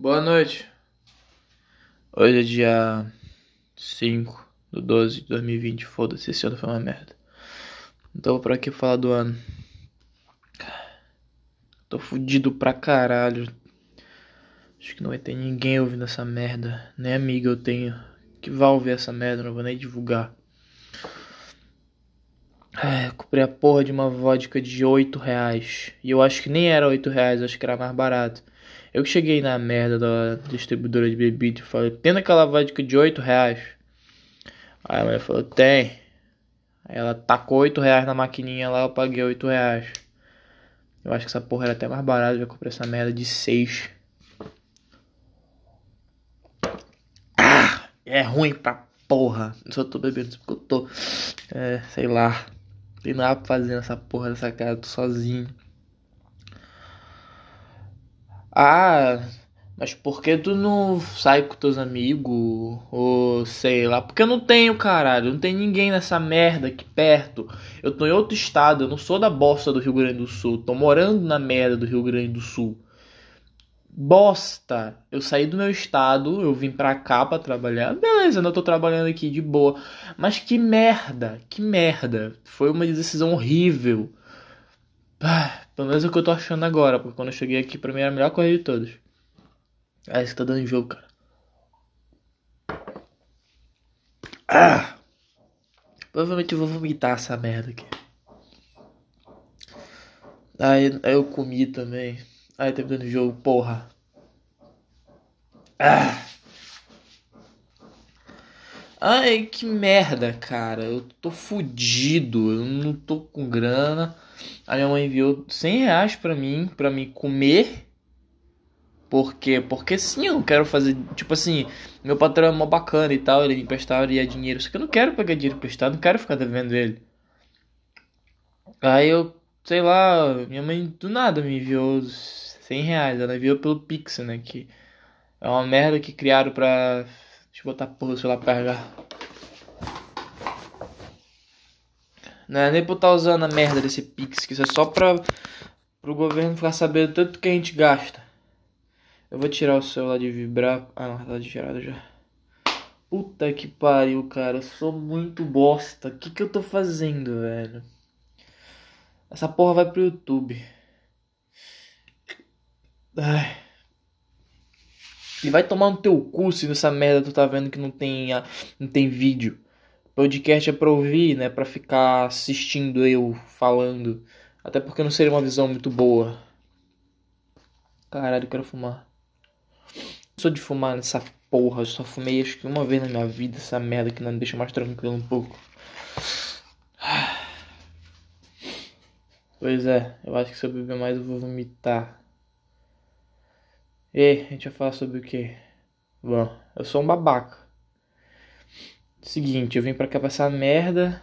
Boa noite. Hoje é dia 5 do 12 de 2020. Foda-se, esse ano foi uma merda. Então vou pra aqui falar do ano. Tô fudido pra caralho. Acho que não vai ter ninguém ouvindo essa merda. Nem amiga eu tenho que vai ouvir essa merda, não vou nem divulgar. É, comprei a porra de uma vodka de 8 reais. E eu acho que nem era 8 reais, acho que era mais barato. Eu que cheguei na merda da distribuidora de bebida e falei, tem aquela vodka de 8 reais? Aí a mulher falou, tem. Aí ela tacou 8 reais na maquininha lá, eu paguei 8 reais. Eu acho que essa porra era até mais barata, eu comprei essa merda de 6. Ah, é ruim pra porra. Eu só tô bebendo porque eu tô, é, sei lá. Tem nada pra fazer nessa porra dessa casa, tô sozinho. Ah, mas por que tu não sai com teus amigos? Ou sei lá, porque eu não tenho, caralho. Não tem ninguém nessa merda aqui perto. Eu tô em outro estado, eu não sou da bosta do Rio Grande do Sul. Tô morando na merda do Rio Grande do Sul. Bosta! Eu saí do meu estado, eu vim pra cá pra trabalhar. Beleza, eu tô trabalhando aqui de boa. Mas que merda, que merda. Foi uma decisão horrível. Ah, pelo menos é o que eu tô achando agora, porque quando eu cheguei aqui, pra mim era a melhor corrida de todas. Ah, isso tá dando jogo, cara. Ah! Provavelmente eu vou vomitar essa merda aqui. Aí, aí eu comi também. Aí tá me dando jogo, porra. Ah! Ai, que merda, cara. Eu tô fudido. Eu não tô com grana. A minha mãe enviou 100 reais pra mim, pra me comer. Por quê? Porque sim, eu não quero fazer. Tipo assim, meu patrão é mó bacana e tal, ele me emprestaria dinheiro. Só que eu não quero pegar dinheiro emprestado, não quero ficar devendo ele. Aí eu, sei lá, minha mãe do nada me enviou 100 reais. Ela enviou pelo Pix, né? Que é uma merda que criaram pra. Deixa eu botar porra celular pra carregar. Não é nem pra estar usando a merda desse Pix, que isso é só pra pro governo ficar sabendo tanto que a gente gasta. Eu vou tirar o celular de vibrar. Ah, não, tá de tirado já. Puta que pariu, cara. Eu sou muito bosta. O que que eu tô fazendo, velho? Essa porra vai pro YouTube. Ai. E vai tomar no teu cu se nessa merda tu tá vendo que não tem, não tem vídeo. Podcast é pra ouvir, né? Pra ficar assistindo eu falando. Até porque não seria uma visão muito boa. Caralho, eu quero fumar. Não sou de fumar nessa porra. Eu só fumei acho que uma vez na minha vida. Essa merda que não me deixa mais tranquilo um pouco. Pois é, eu acho que se eu beber mais eu vou vomitar. E a gente vai falar sobre o que? Bom, eu sou um babaca. Seguinte, eu vim pra cá pra essa merda.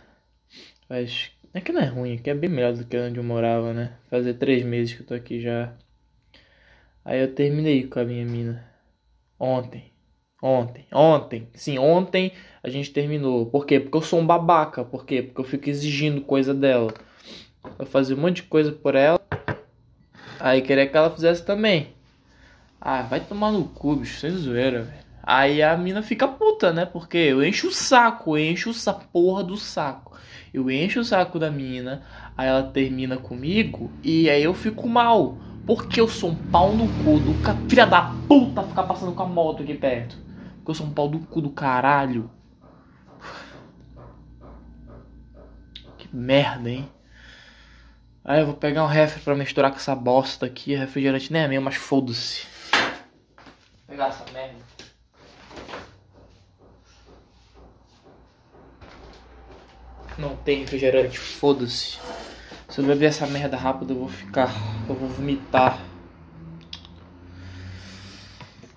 Mas é que não é ruim, que é bem melhor do que onde eu morava, né? Fazer três meses que eu tô aqui já. Aí eu terminei com a minha mina. Ontem. Ontem. Ontem. Sim, ontem a gente terminou. Por quê? Porque eu sou um babaca. Por quê? Porque eu fico exigindo coisa dela. Eu fazia um monte de coisa por ela. Aí queria que ela fizesse também. Ah, vai tomar no cu, bicho, sem zoeira, velho. Aí a mina fica puta, né? Porque eu encho o saco, eu encho essa porra do saco. Eu encho o saco da mina, aí ela termina comigo e aí eu fico mal. Porque eu sou um pau no cu do ca... filha da puta ficar passando com a moto aqui perto. Porque eu sou um pau do cu do caralho. Que merda, hein? Aí eu vou pegar um refri pra misturar com essa bosta aqui. Refrigerante nem é meu, mas foda-se. Pegar essa merda. Não tem refrigerante, foda-se. Se eu beber essa merda rápido, eu vou ficar. Eu vou vomitar.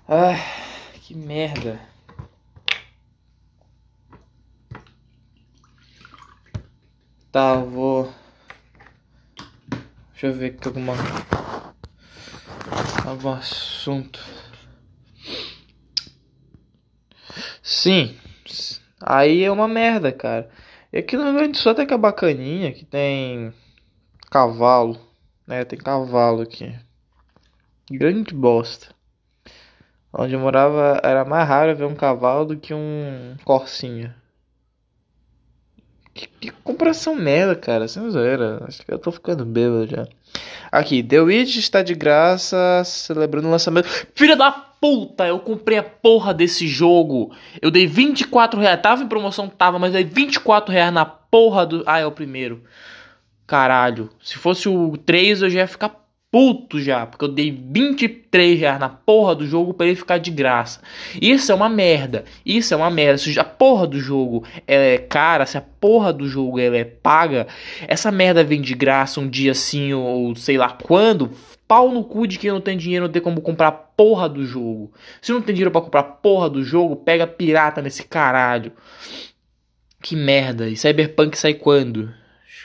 Ah, que merda. Tá, eu vou. Deixa eu ver aqui alguma. Algum assunto. Sim. Aí é uma merda, cara. E aqui no Rio Grande do Sul até que é bacaninha, que tem cavalo, né? Tem cavalo aqui. Grande bosta. Onde eu morava era mais raro ver um cavalo do que um corsinha. Que, que comparação merda, cara. Sem zoeira. Acho que eu tô ficando bêbado já. Aqui, The Witch está de graça, celebrando o lançamento. Filha da puta, eu comprei a porra desse jogo. Eu dei 24 reais. Tava em promoção, tava, mas dei 24 reais na porra do. Ah, é o primeiro. Caralho. Se fosse o 3, eu já ia ficar puto já, porque eu dei 23 reais na porra do jogo para ele ficar de graça. Isso é uma merda. Isso é uma merda. Se a porra do jogo é cara, se a porra do jogo é paga, essa merda vem de graça um dia assim ou sei lá quando. Pau no cu de quem não tem dinheiro, não tem como comprar porra do jogo. Se não tem dinheiro para comprar porra do jogo, pega pirata nesse caralho. Que merda. E Cyberpunk sai quando?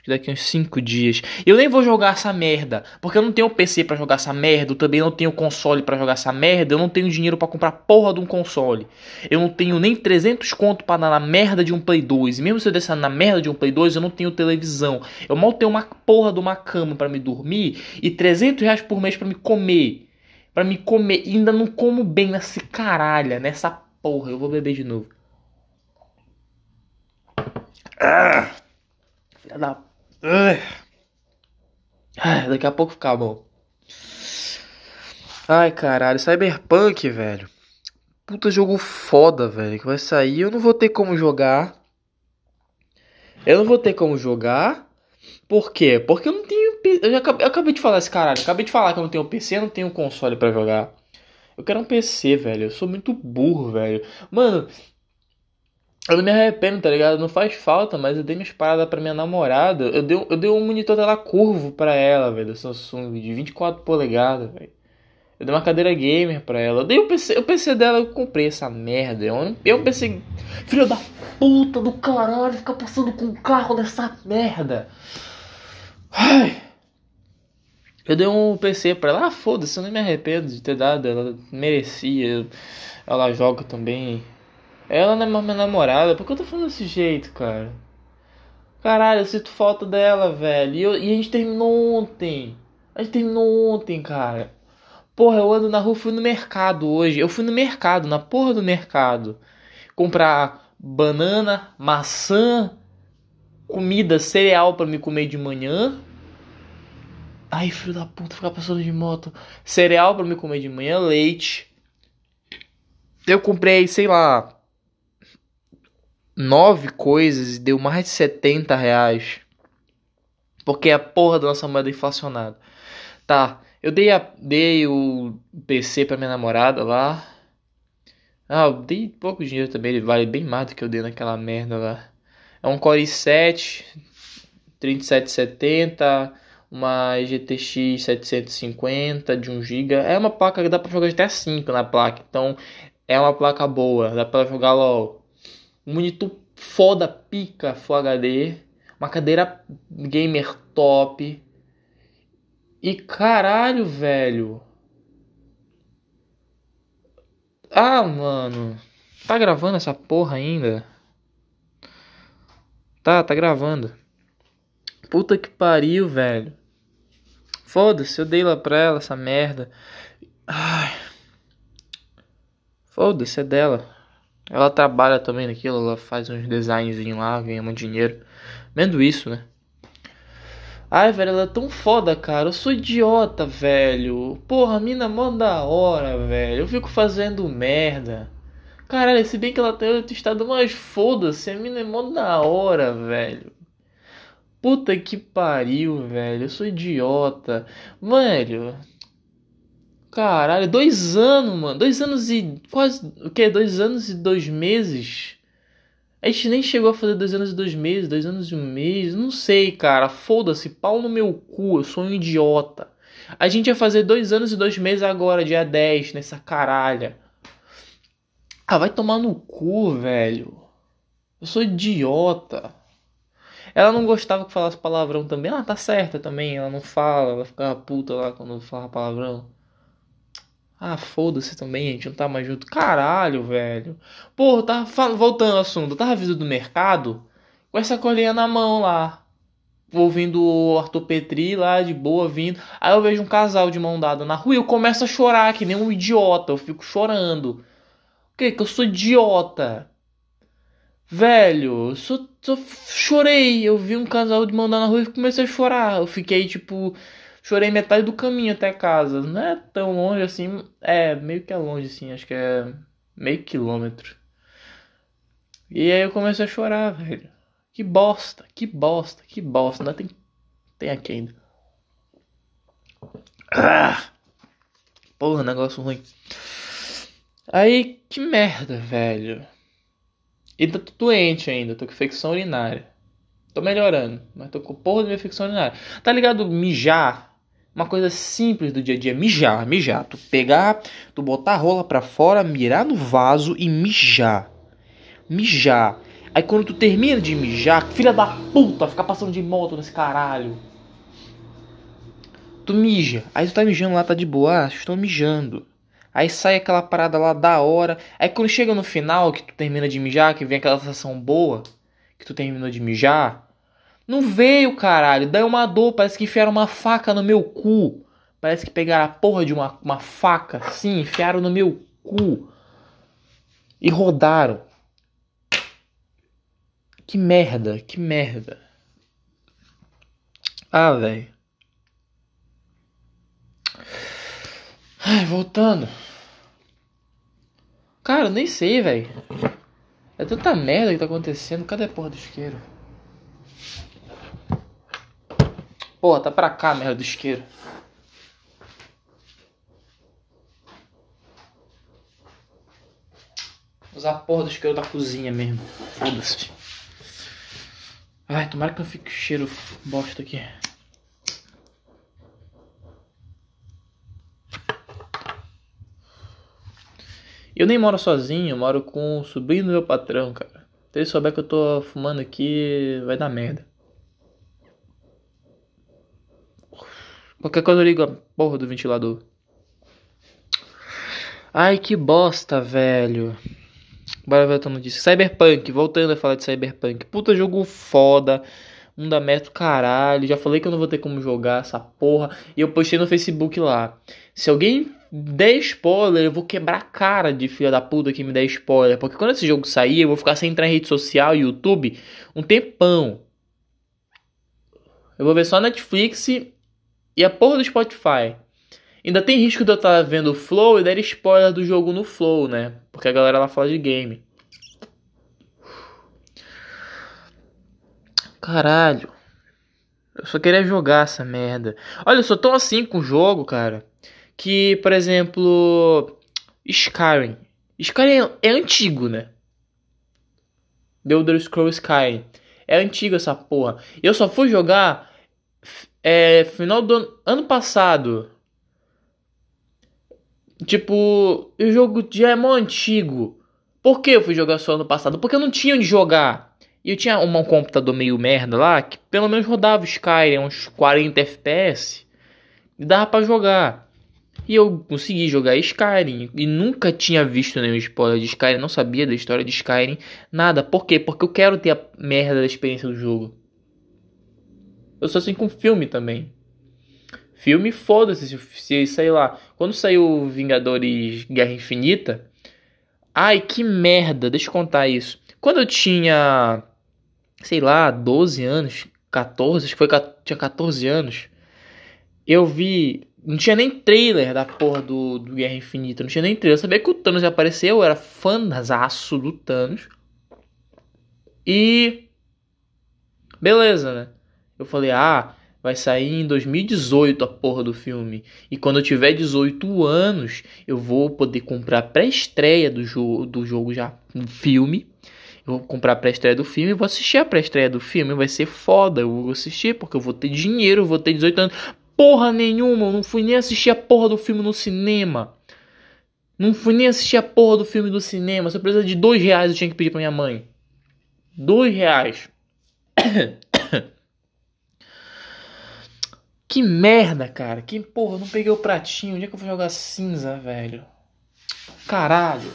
Que daqui uns 5 dias. Eu nem vou jogar essa merda, porque eu não tenho PC para jogar essa merda, eu também não tenho console para jogar essa merda, eu não tenho dinheiro para comprar porra de um console. Eu não tenho nem 300 conto para dar na merda de um Play 2. E mesmo se eu descer na merda de um Play 2, eu não tenho televisão. Eu mal tenho uma porra de uma cama para me dormir e 300 reais por mês para me comer. Para me comer, e ainda não como bem nessa caralha, nessa porra. Eu vou beber de novo. Ah, filha da Ai, daqui a pouco fica bom. Ai, caralho, Cyberpunk, velho. Puta jogo foda, velho, que vai sair. Eu não vou ter como jogar. Eu não vou ter como jogar. Por quê? Porque eu não tenho. Eu, já acabei, eu acabei de falar esse caralho. Acabei de falar que eu não tenho PC, eu não tenho console para jogar. Eu quero um PC, velho. Eu sou muito burro, velho. Mano, eu não me arrependo, tá ligado? Não faz falta, mas eu dei minhas paradas pra minha namorada. Eu dei, eu dei um monitor dela curvo pra ela, velho, da Samsung, de 24 polegadas, velho. Eu dei uma cadeira gamer pra ela. Eu dei o PC, o PC dela, eu comprei essa merda. É um PC. Filho da puta do caralho, ficar passando com o carro dessa merda. Ai. Eu dei um PC pra ela. Ah, foda-se, eu não me arrependo de ter dado. Ela merecia. Ela joga também. Ela não é mais minha namorada. Por que eu tô falando desse jeito, cara? Caralho, eu sinto falta dela, velho. E, eu, e, a gente terminou ontem. A gente terminou ontem, cara. Porra, eu ando na rua, fui no mercado hoje. Eu fui no mercado, na porra do mercado. Comprar banana, maçã, comida, cereal para me comer de manhã. Ai, filho da puta, ficar passando de moto. Cereal para me comer de manhã, leite. Eu comprei, sei lá, nove coisas e deu mais de 70 reais. Porque a porra da nossa moeda é inflacionada. Tá, eu dei, a, dei o PC pra minha namorada lá. Ah, eu dei pouco dinheiro também, ele vale bem mais do que eu dei naquela merda lá. É um Core i7 3770, uma GTX 750 de 1GB. É uma placa que dá pra jogar até 5 na placa, então é uma placa boa, dá pra jogar LOL um monitor foda, pica Full HD, uma cadeira gamer top. E caralho, velho. Ah, mano. Tá gravando essa porra ainda? Tá, tá gravando. Puta que pariu, velho. Foda-se, eu dei lá pra ela essa merda. Ai. Foda-se, é dela. Ela trabalha também naquilo, ela faz uns designs lá, ganha muito dinheiro. Vendo isso, né? Ai, velho, ela é tão foda, cara. Eu sou idiota, velho. Porra, a mina é mó da hora, velho. Eu fico fazendo merda. Caralho, se bem que ela tem outro estado, mas foda-se, a mina é mó da hora, velho. Puta que pariu, velho. Eu sou idiota. Velho, Caralho, dois anos, mano. Dois anos e. Quase. O que? Dois anos e dois meses? A gente nem chegou a fazer dois anos e dois meses, dois anos e um mês. Não sei, cara. Foda-se, pau no meu cu. Eu sou um idiota. A gente ia fazer dois anos e dois meses agora, dia 10, nessa caralha. Ah, vai tomar no cu, velho. Eu sou idiota. Ela não gostava que falasse palavrão também. Ah, tá certa também. Ela não fala, ela ficava puta lá quando fala palavrão. Ah, foda-se também, a gente não tá mais junto. Caralho, velho. Pô, tava voltando ao assunto. Eu tava vindo do mercado com essa colinha na mão lá. ouvindo o Arthur Petri lá de boa vindo. Aí eu vejo um casal de mão dada na rua e eu começo a chorar que nem um idiota. Eu fico chorando. O que? Que eu sou idiota. Velho, eu chorei. Eu vi um casal de mão dada na rua e comecei a chorar. Eu fiquei tipo. Chorei metade do caminho até casa. Não é tão longe assim. É, meio que é longe assim. Acho que é meio quilômetro. E aí eu comecei a chorar, velho. Que bosta, que bosta, que bosta. Ainda tem, tem aqui ainda. Ah! Porra, negócio ruim. Aí, que merda, velho. E tô doente ainda, tô com infecção urinária. Tô melhorando, mas tô com porra de minha infecção urinária. Tá ligado? Mijar. Uma coisa simples do dia a dia. Mijar, mijar. Tu pegar, tu botar a rola pra fora, mirar no vaso e mijar. Mijar. Aí quando tu termina de mijar, filha da puta, ficar passando de moto nesse caralho. Tu mija. Aí tu tá mijando lá, tá de boa. Ah, estou mijando. Aí sai aquela parada lá da hora. Aí quando chega no final, que tu termina de mijar, que vem aquela sensação boa, que tu terminou de mijar. Não veio, caralho. Daí uma dor, parece que enfiaram uma faca no meu cu. Parece que pegaram a porra de uma, uma faca, sim, enfiaram no meu cu. E rodaram. Que merda, que merda. Ah, velho. Ai, voltando. Cara, nem sei, velho. É tanta merda que tá acontecendo. Cadê a porra do isqueiro? Porra, tá pra cá merda do isqueiro. Usar a porra do isqueiro da cozinha mesmo. Foda-se. Ai, tomara que não fique cheiro bosta aqui. Eu nem moro sozinho, eu moro com o sobrinho do meu patrão, cara. Se ele souber que eu tô fumando aqui, vai dar merda. Qualquer coisa eu ligo a porra do ventilador. Ai, que bosta, velho. Bora ver outra notícia. Cyberpunk, voltando a falar de Cyberpunk. Puta jogo foda. Um da meta caralho. Já falei que eu não vou ter como jogar essa porra. E eu postei no Facebook lá. Se alguém der spoiler, eu vou quebrar a cara de filha da puta que me der spoiler. Porque quando esse jogo sair, eu vou ficar sem entrar em rede social e YouTube um tempão. Eu vou ver só Netflix a porra do Spotify. Ainda tem risco de eu estar vendo o Flow e dar spoiler do jogo no Flow, né? Porque a galera lá fala de game. Caralho. Eu só queria jogar essa merda. Olha, eu sou tão assim com o jogo, cara. Que, por exemplo. Skyrim. Skyrim é, antigo, né? The Elder Scrolls Skyrim. É antigo essa porra. Eu só fui jogar. É, final do ano, ano passado. Tipo, o jogo já é mó antigo. Por que eu fui jogar só ano passado? Porque eu não tinha onde jogar. E eu tinha um computador meio merda lá, que pelo menos rodava Skyrim, uns 40 FPS. E dava pra jogar. E eu consegui jogar Skyrim. E nunca tinha visto nenhum spoiler de Skyrim. Não sabia da história de Skyrim. Nada. Por quê? Porque eu quero ter a merda da experiência do jogo. Eu sou assim com filme também. Filme, foda-se se, se, sei lá. Quando saiu Vingadores Guerra Infinita. Ai, que merda, deixa eu contar isso. Quando eu tinha, sei lá, 12 anos, 14, acho que foi, tinha 14 anos. Eu vi. Não tinha nem trailer da porra do, do Guerra Infinita. Não tinha nem trailer. Eu sabia que o Thanos apareceu, eu era fãzaço do Thanos. E. Beleza, né? Eu falei, ah, Vai sair em 2018 a porra do filme. E quando eu tiver 18 anos, eu vou poder comprar pré-estreia do, jo do jogo já no filme. Eu vou comprar a pré-estreia do filme e vou assistir a pré-estreia do filme. Vai ser foda. Eu vou assistir porque eu vou ter dinheiro, eu vou ter 18 anos. Porra nenhuma, eu não fui nem assistir a porra do filme no cinema. Não fui nem assistir a porra do filme no cinema. Se eu de dois reais, eu tinha que pedir pra minha mãe. Dois reais. Que merda, cara. Que porra, não peguei o pratinho. Onde é que eu vou jogar cinza, velho? Caralho.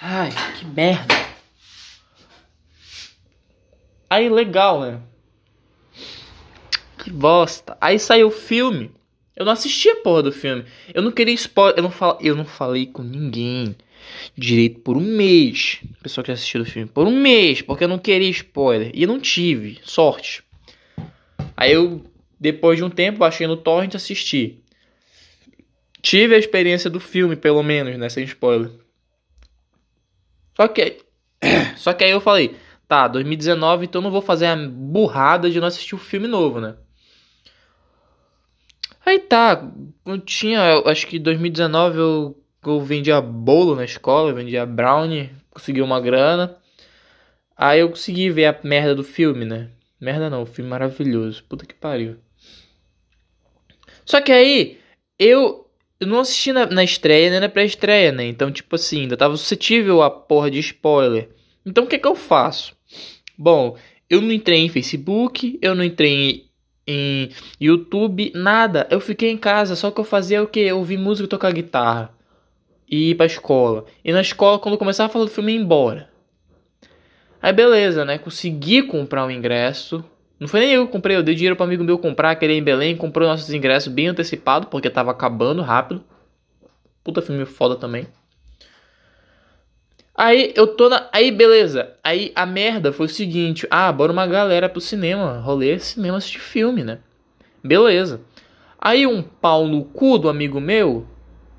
Ai, que merda. Aí, legal, né? Que bosta. Aí saiu o filme. Eu não assisti a porra do filme. Eu não queria spoiler. Eu não, fal... eu não falei com ninguém direito por um mês. Pessoal que assistiu o filme. Por um mês. Porque eu não queria spoiler. E eu não tive. Sorte. Aí eu, depois de um tempo, baixei no torrent e assisti. Tive a experiência do filme, pelo menos, né? Sem spoiler. Só que. Só que aí eu falei. Tá, 2019, então não vou fazer a burrada de não assistir o filme novo, né? Aí tá, eu tinha, eu acho que 2019 eu, eu vendia bolo na escola, vendia brownie, consegui uma grana. Aí eu consegui ver a merda do filme, né? Merda não, filme maravilhoso. Puta que pariu. Só que aí, eu, eu não assisti na, na estreia nem na pré-estreia, né? Então, tipo assim, ainda tava suscetível a porra de spoiler. Então, o que que eu faço? Bom, eu não entrei em Facebook, eu não entrei em YouTube, nada. Eu fiquei em casa, só que eu fazia o que? Ouvir música, tocar guitarra e ir pra escola. E na escola, quando começava a falar do filme, ia embora. Aí beleza, né? Consegui comprar um ingresso. Não foi nem eu que comprei, eu dei dinheiro para amigo meu comprar, querer em Belém, comprou nossos ingressos bem antecipado, porque tava acabando rápido. Puta filme foda também. Aí eu tô na. Aí beleza. Aí a merda foi o seguinte: ah, bora uma galera pro cinema. Rolê cinema assistir filme, né? Beleza. Aí um pau no cu do amigo meu.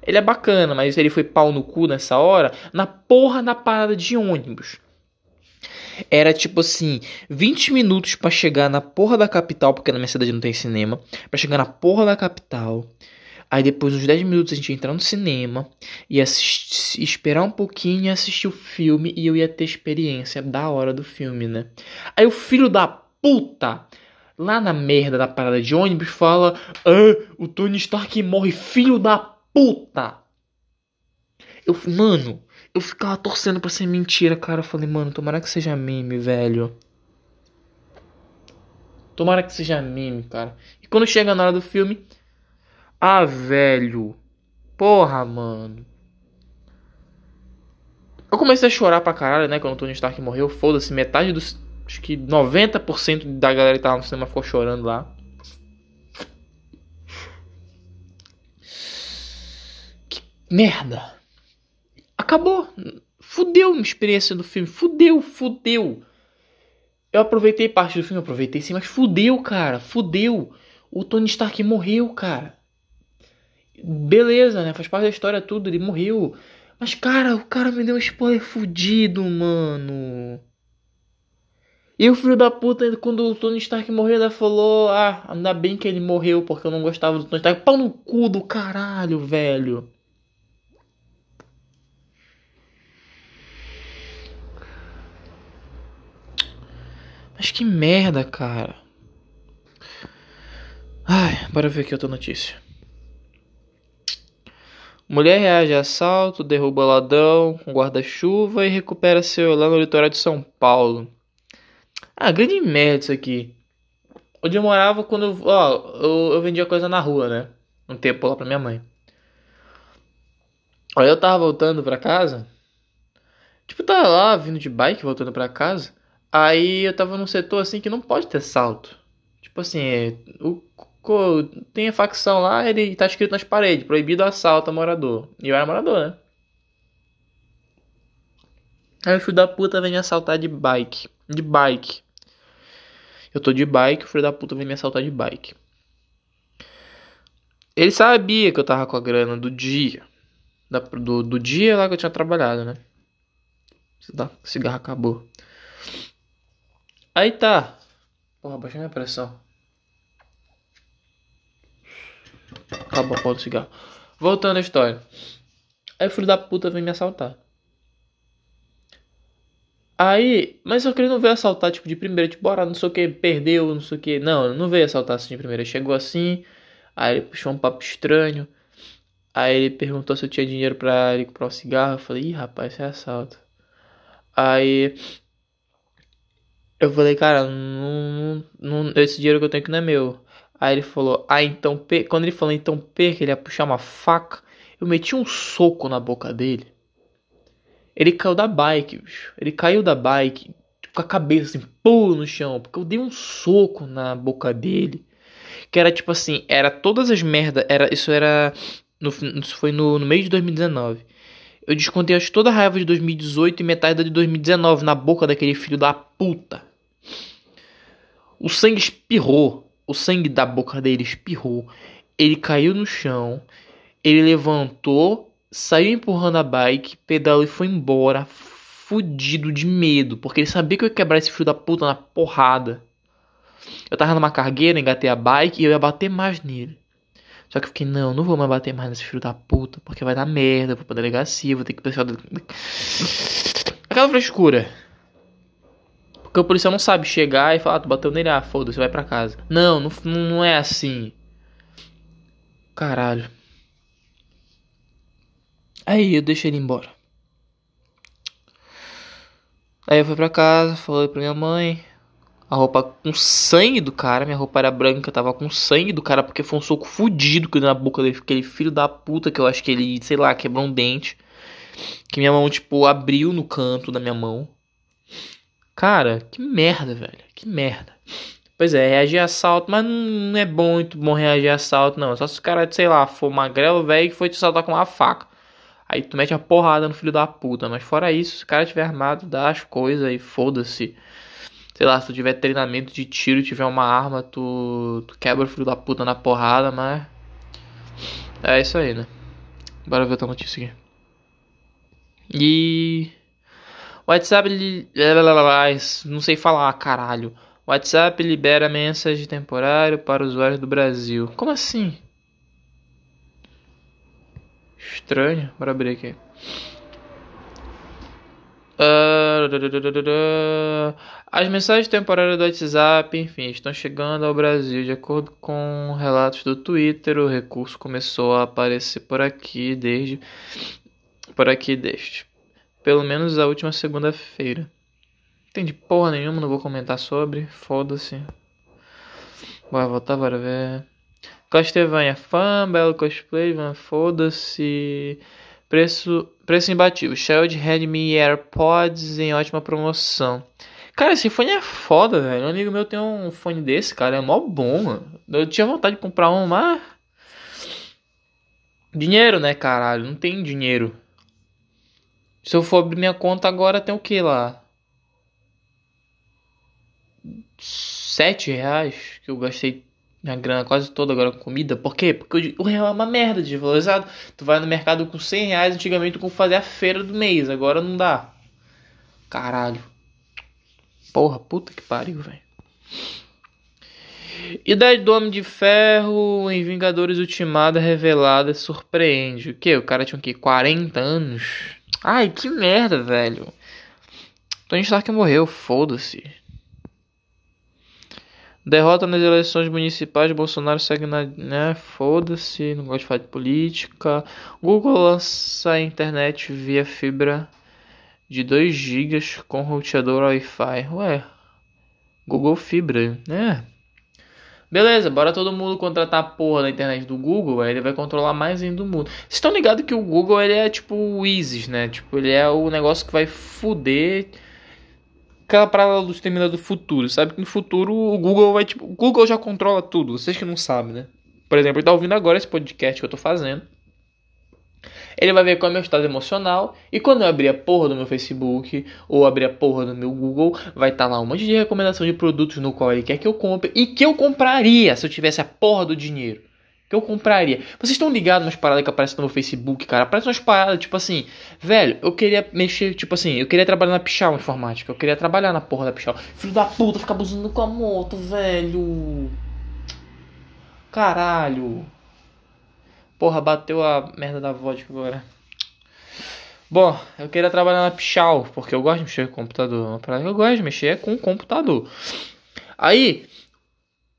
Ele é bacana, mas ele foi pau no cu nessa hora. Na porra da parada de ônibus. Era tipo assim, 20 minutos para chegar na porra da capital, porque na minha cidade não tem cinema. para chegar na porra da capital. Aí depois, uns 10 minutos, a gente ia entrar no cinema e esperar um pouquinho e assistir o filme e eu ia ter experiência da hora do filme, né? Aí o filho da puta, lá na merda da parada de ônibus, fala: Ah, o Tony Stark morre, filho da puta! Eu, mano, eu ficava torcendo pra ser mentira, cara. Eu falei, mano, tomara que seja meme, velho. Tomara que seja meme, cara. E quando chega na hora do filme, ah, velho. Porra, mano. Eu comecei a chorar pra caralho, né? Quando o Tony Stark morreu. Foda-se, metade dos. Acho que 90% da galera que tava no cinema ficou chorando lá. Merda. Acabou. Fudeu a experiência do filme. Fudeu, fudeu. Eu aproveitei parte do filme, aproveitei sim, mas fudeu, cara. Fudeu. O Tony Stark morreu, cara beleza, né? Faz parte da história tudo, ele morreu. Mas, cara, o cara me deu um spoiler fudido, mano. E o filho da puta, quando o Tony Stark morreu, ainda falou: Ah, ainda bem que ele morreu porque eu não gostava do Tony Stark. Pau no cu do caralho, velho. Mas que merda, cara. Ai, bora ver aqui outra notícia. Mulher reage a assalto, derruba ladrão com guarda-chuva e recupera seu lá no litoral de São Paulo. Ah, grande merda isso aqui. Onde eu morava quando eu, ó, eu, eu vendia coisa na rua, né? Um tempo lá pra minha mãe. Aí eu tava voltando pra casa. Tipo, tava lá vindo de bike voltando pra casa. Aí eu tava num setor assim que não pode ter salto. Tipo assim, é, o tem a facção lá, ele tá escrito nas paredes, proibido assalto a morador. E eu era morador, né? Aí o filho da puta vem me assaltar de bike. De bike. Eu tô de bike, o filho da puta vem me assaltar de bike. Ele sabia que eu tava com a grana do dia. Da, do, do dia lá que eu tinha trabalhado, né? O cigarro acabou. Aí tá. Porra, baixei minha pressão. Acabou a pau do cigarro. Voltando à história. Aí o filho da puta vem me assaltar. Aí, mas só que ele não veio assaltar, tipo, de primeira, tipo, bora, não sei o que, perdeu, não sei o que. Não, não veio assaltar assim de primeira. Ele chegou assim, aí ele puxou um papo estranho. Aí ele perguntou se eu tinha dinheiro pra ele comprar um cigarro. Eu falei, ih, rapaz, isso é assalto. Aí eu falei, cara, não, não, esse dinheiro que eu tenho aqui não é meu. Aí ele falou, ah, então, quando ele falou então perca, ele ia puxar uma faca. Eu meti um soco na boca dele. Ele caiu da bike, bicho. Ele caiu da bike com a cabeça assim, pô, no chão. Porque eu dei um soco na boca dele. Que era tipo assim, era todas as merdas. Era, isso era. No, isso foi no, no mês de 2019. Eu descontei acho, toda a raiva de 2018 e metade da de 2019 na boca daquele filho da puta. O sangue espirrou. O sangue da boca dele espirrou. Ele caiu no chão. Ele levantou, saiu empurrando a bike, pedalou e foi embora, fudido de medo, porque ele sabia que eu ia quebrar esse filho da puta na porrada. Eu tava numa cargueira, engatei a bike e eu ia bater mais nele. Só que eu fiquei, não, não vou mais bater mais nesse filho da puta, porque vai dar merda, vou pra delegacia, vou ter que pensar. Aquela frescura. Porque o policial não sabe chegar e falar, ah, tu bateu nele, ah, foda-se, vai pra casa. Não, não, não é assim. Caralho. Aí eu deixei ele embora. Aí eu fui pra casa, falei pra minha mãe. A roupa com sangue do cara, minha roupa era branca, tava com sangue do cara porque foi um soco fudido que na boca dele, aquele filho da puta que eu acho que ele, sei lá, quebrou um dente. Que minha mão, tipo, abriu no canto da minha mão. Cara, que merda, velho. Que merda. Pois é, reagir a assalto, mas não é bom, muito bom reagir a assalto, não. Só se o cara, sei lá, for magrelo, velho, que foi te assaltar com uma faca. Aí tu mete a porrada no filho da puta. Mas fora isso, se o cara tiver armado, dá as coisas e foda-se. Sei lá, se tu tiver treinamento de tiro tiver uma arma, tu, tu quebra o filho da puta na porrada, mas. É isso aí, né? Bora ver outra notícia aqui. E. WhatsApp. Não sei falar, caralho. WhatsApp libera mensagem temporário para usuários do Brasil. Como assim? Estranho. Bora abrir aqui. As mensagens temporárias do WhatsApp, enfim, estão chegando ao Brasil. De acordo com relatos do Twitter, o recurso começou a aparecer por aqui desde. Por aqui desde. Pelo menos a última segunda-feira. Entendi porra nenhuma, não vou comentar sobre. Foda-se. Bora voltar, bora ver. Castevanha, fã, belo cosplay, foda-se. Preço, preço imbatível. Shield Redmi AirPods em ótima promoção. Cara, esse fone é foda, velho. Um amigo meu tem um fone desse, cara. É mó bom, mano. Eu tinha vontade de comprar um, mas. Dinheiro, né, caralho? Não tem dinheiro. Se eu for abrir minha conta agora, tem o que lá? Sete reais que eu gastei minha grana quase toda agora com comida. Por quê? Porque o real é uma merda de valorizado. Tu vai no mercado com 100 reais, antigamente tu fazer a feira do mês, agora não dá. Caralho. Porra, puta que pariu, velho. Ideia do Homem de Ferro em Vingadores Ultimada revelada surpreende. O que? O cara tinha o quê? 40 anos? Ai, que merda, velho. Tony Stark morreu, foda-se. Derrota nas eleições municipais, Bolsonaro segue na. né? Foda-se, não gosta de falar de política. Google lança a internet via fibra de 2 GB com roteador Wi-Fi. Ué, Google Fibra, né? Beleza, bora todo mundo contratar a porra da internet do Google, aí ele vai controlar mais ainda o mundo. Vocês estão ligados que o Google ele é tipo o ISIS, né? Tipo, ele é o negócio que vai fuder aquela parada do Exterminador do Futuro, sabe? Que no futuro o Google vai, tipo, o Google já controla tudo, vocês que não sabem, né? Por exemplo, ele tá ouvindo agora esse podcast que eu tô fazendo. Ele vai ver qual é o meu estado emocional. E quando eu abrir a porra do meu Facebook ou abrir a porra do meu Google, vai estar tá lá um monte de recomendação de produtos no qual ele quer que eu compre e que eu compraria se eu tivesse a porra do dinheiro que eu compraria. Vocês estão ligados nas paradas que aparecem no meu Facebook, cara? Aparecem umas paradas, tipo assim, velho, eu queria mexer, tipo assim, eu queria trabalhar na Pichal Informática, eu queria trabalhar na porra da Pichal. Filho da puta, ficar abusando com a moto, velho. Caralho. Porra, bateu a merda da vodka agora. Bom, eu queria trabalhar na Pichal, porque eu gosto de mexer com computador. Eu gosto de mexer é com computador. Aí,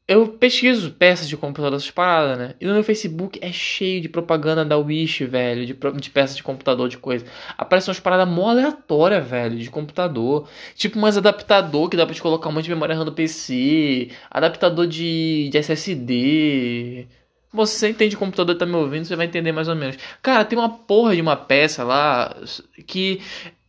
eu pesquiso peças de computador, essas paradas, né? E no meu Facebook é cheio de propaganda da Wish, velho, de, de peças de computador, de coisa. Aparecem umas paradas mó aleatórias, velho, de computador. Tipo, mais adaptador que dá pra te colocar um monte de memória RAM PC, adaptador de, de SSD. Você entende computador tá me ouvindo, você vai entender mais ou menos. Cara, tem uma porra de uma peça lá que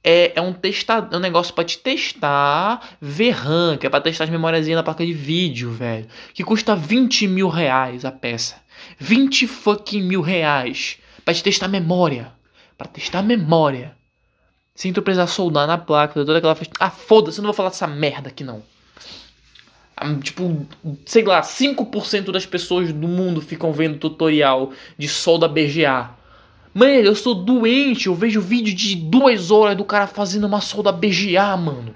é, é um testador, é um negócio para te testar VRAM, que é pra testar as memóriazinhas na placa de vídeo, velho. Que custa 20 mil reais a peça. 20 fucking mil reais. Pra te testar memória. Pra testar memória. Sem tu precisar soldar na placa, toda aquela. Ah, foda-se, eu não vou falar dessa merda aqui não. Ah, tipo, sei lá, 5% das pessoas do mundo ficam vendo tutorial de solda BGA. Mano, eu sou doente, eu vejo vídeo de duas horas do cara fazendo uma solda BGA, mano.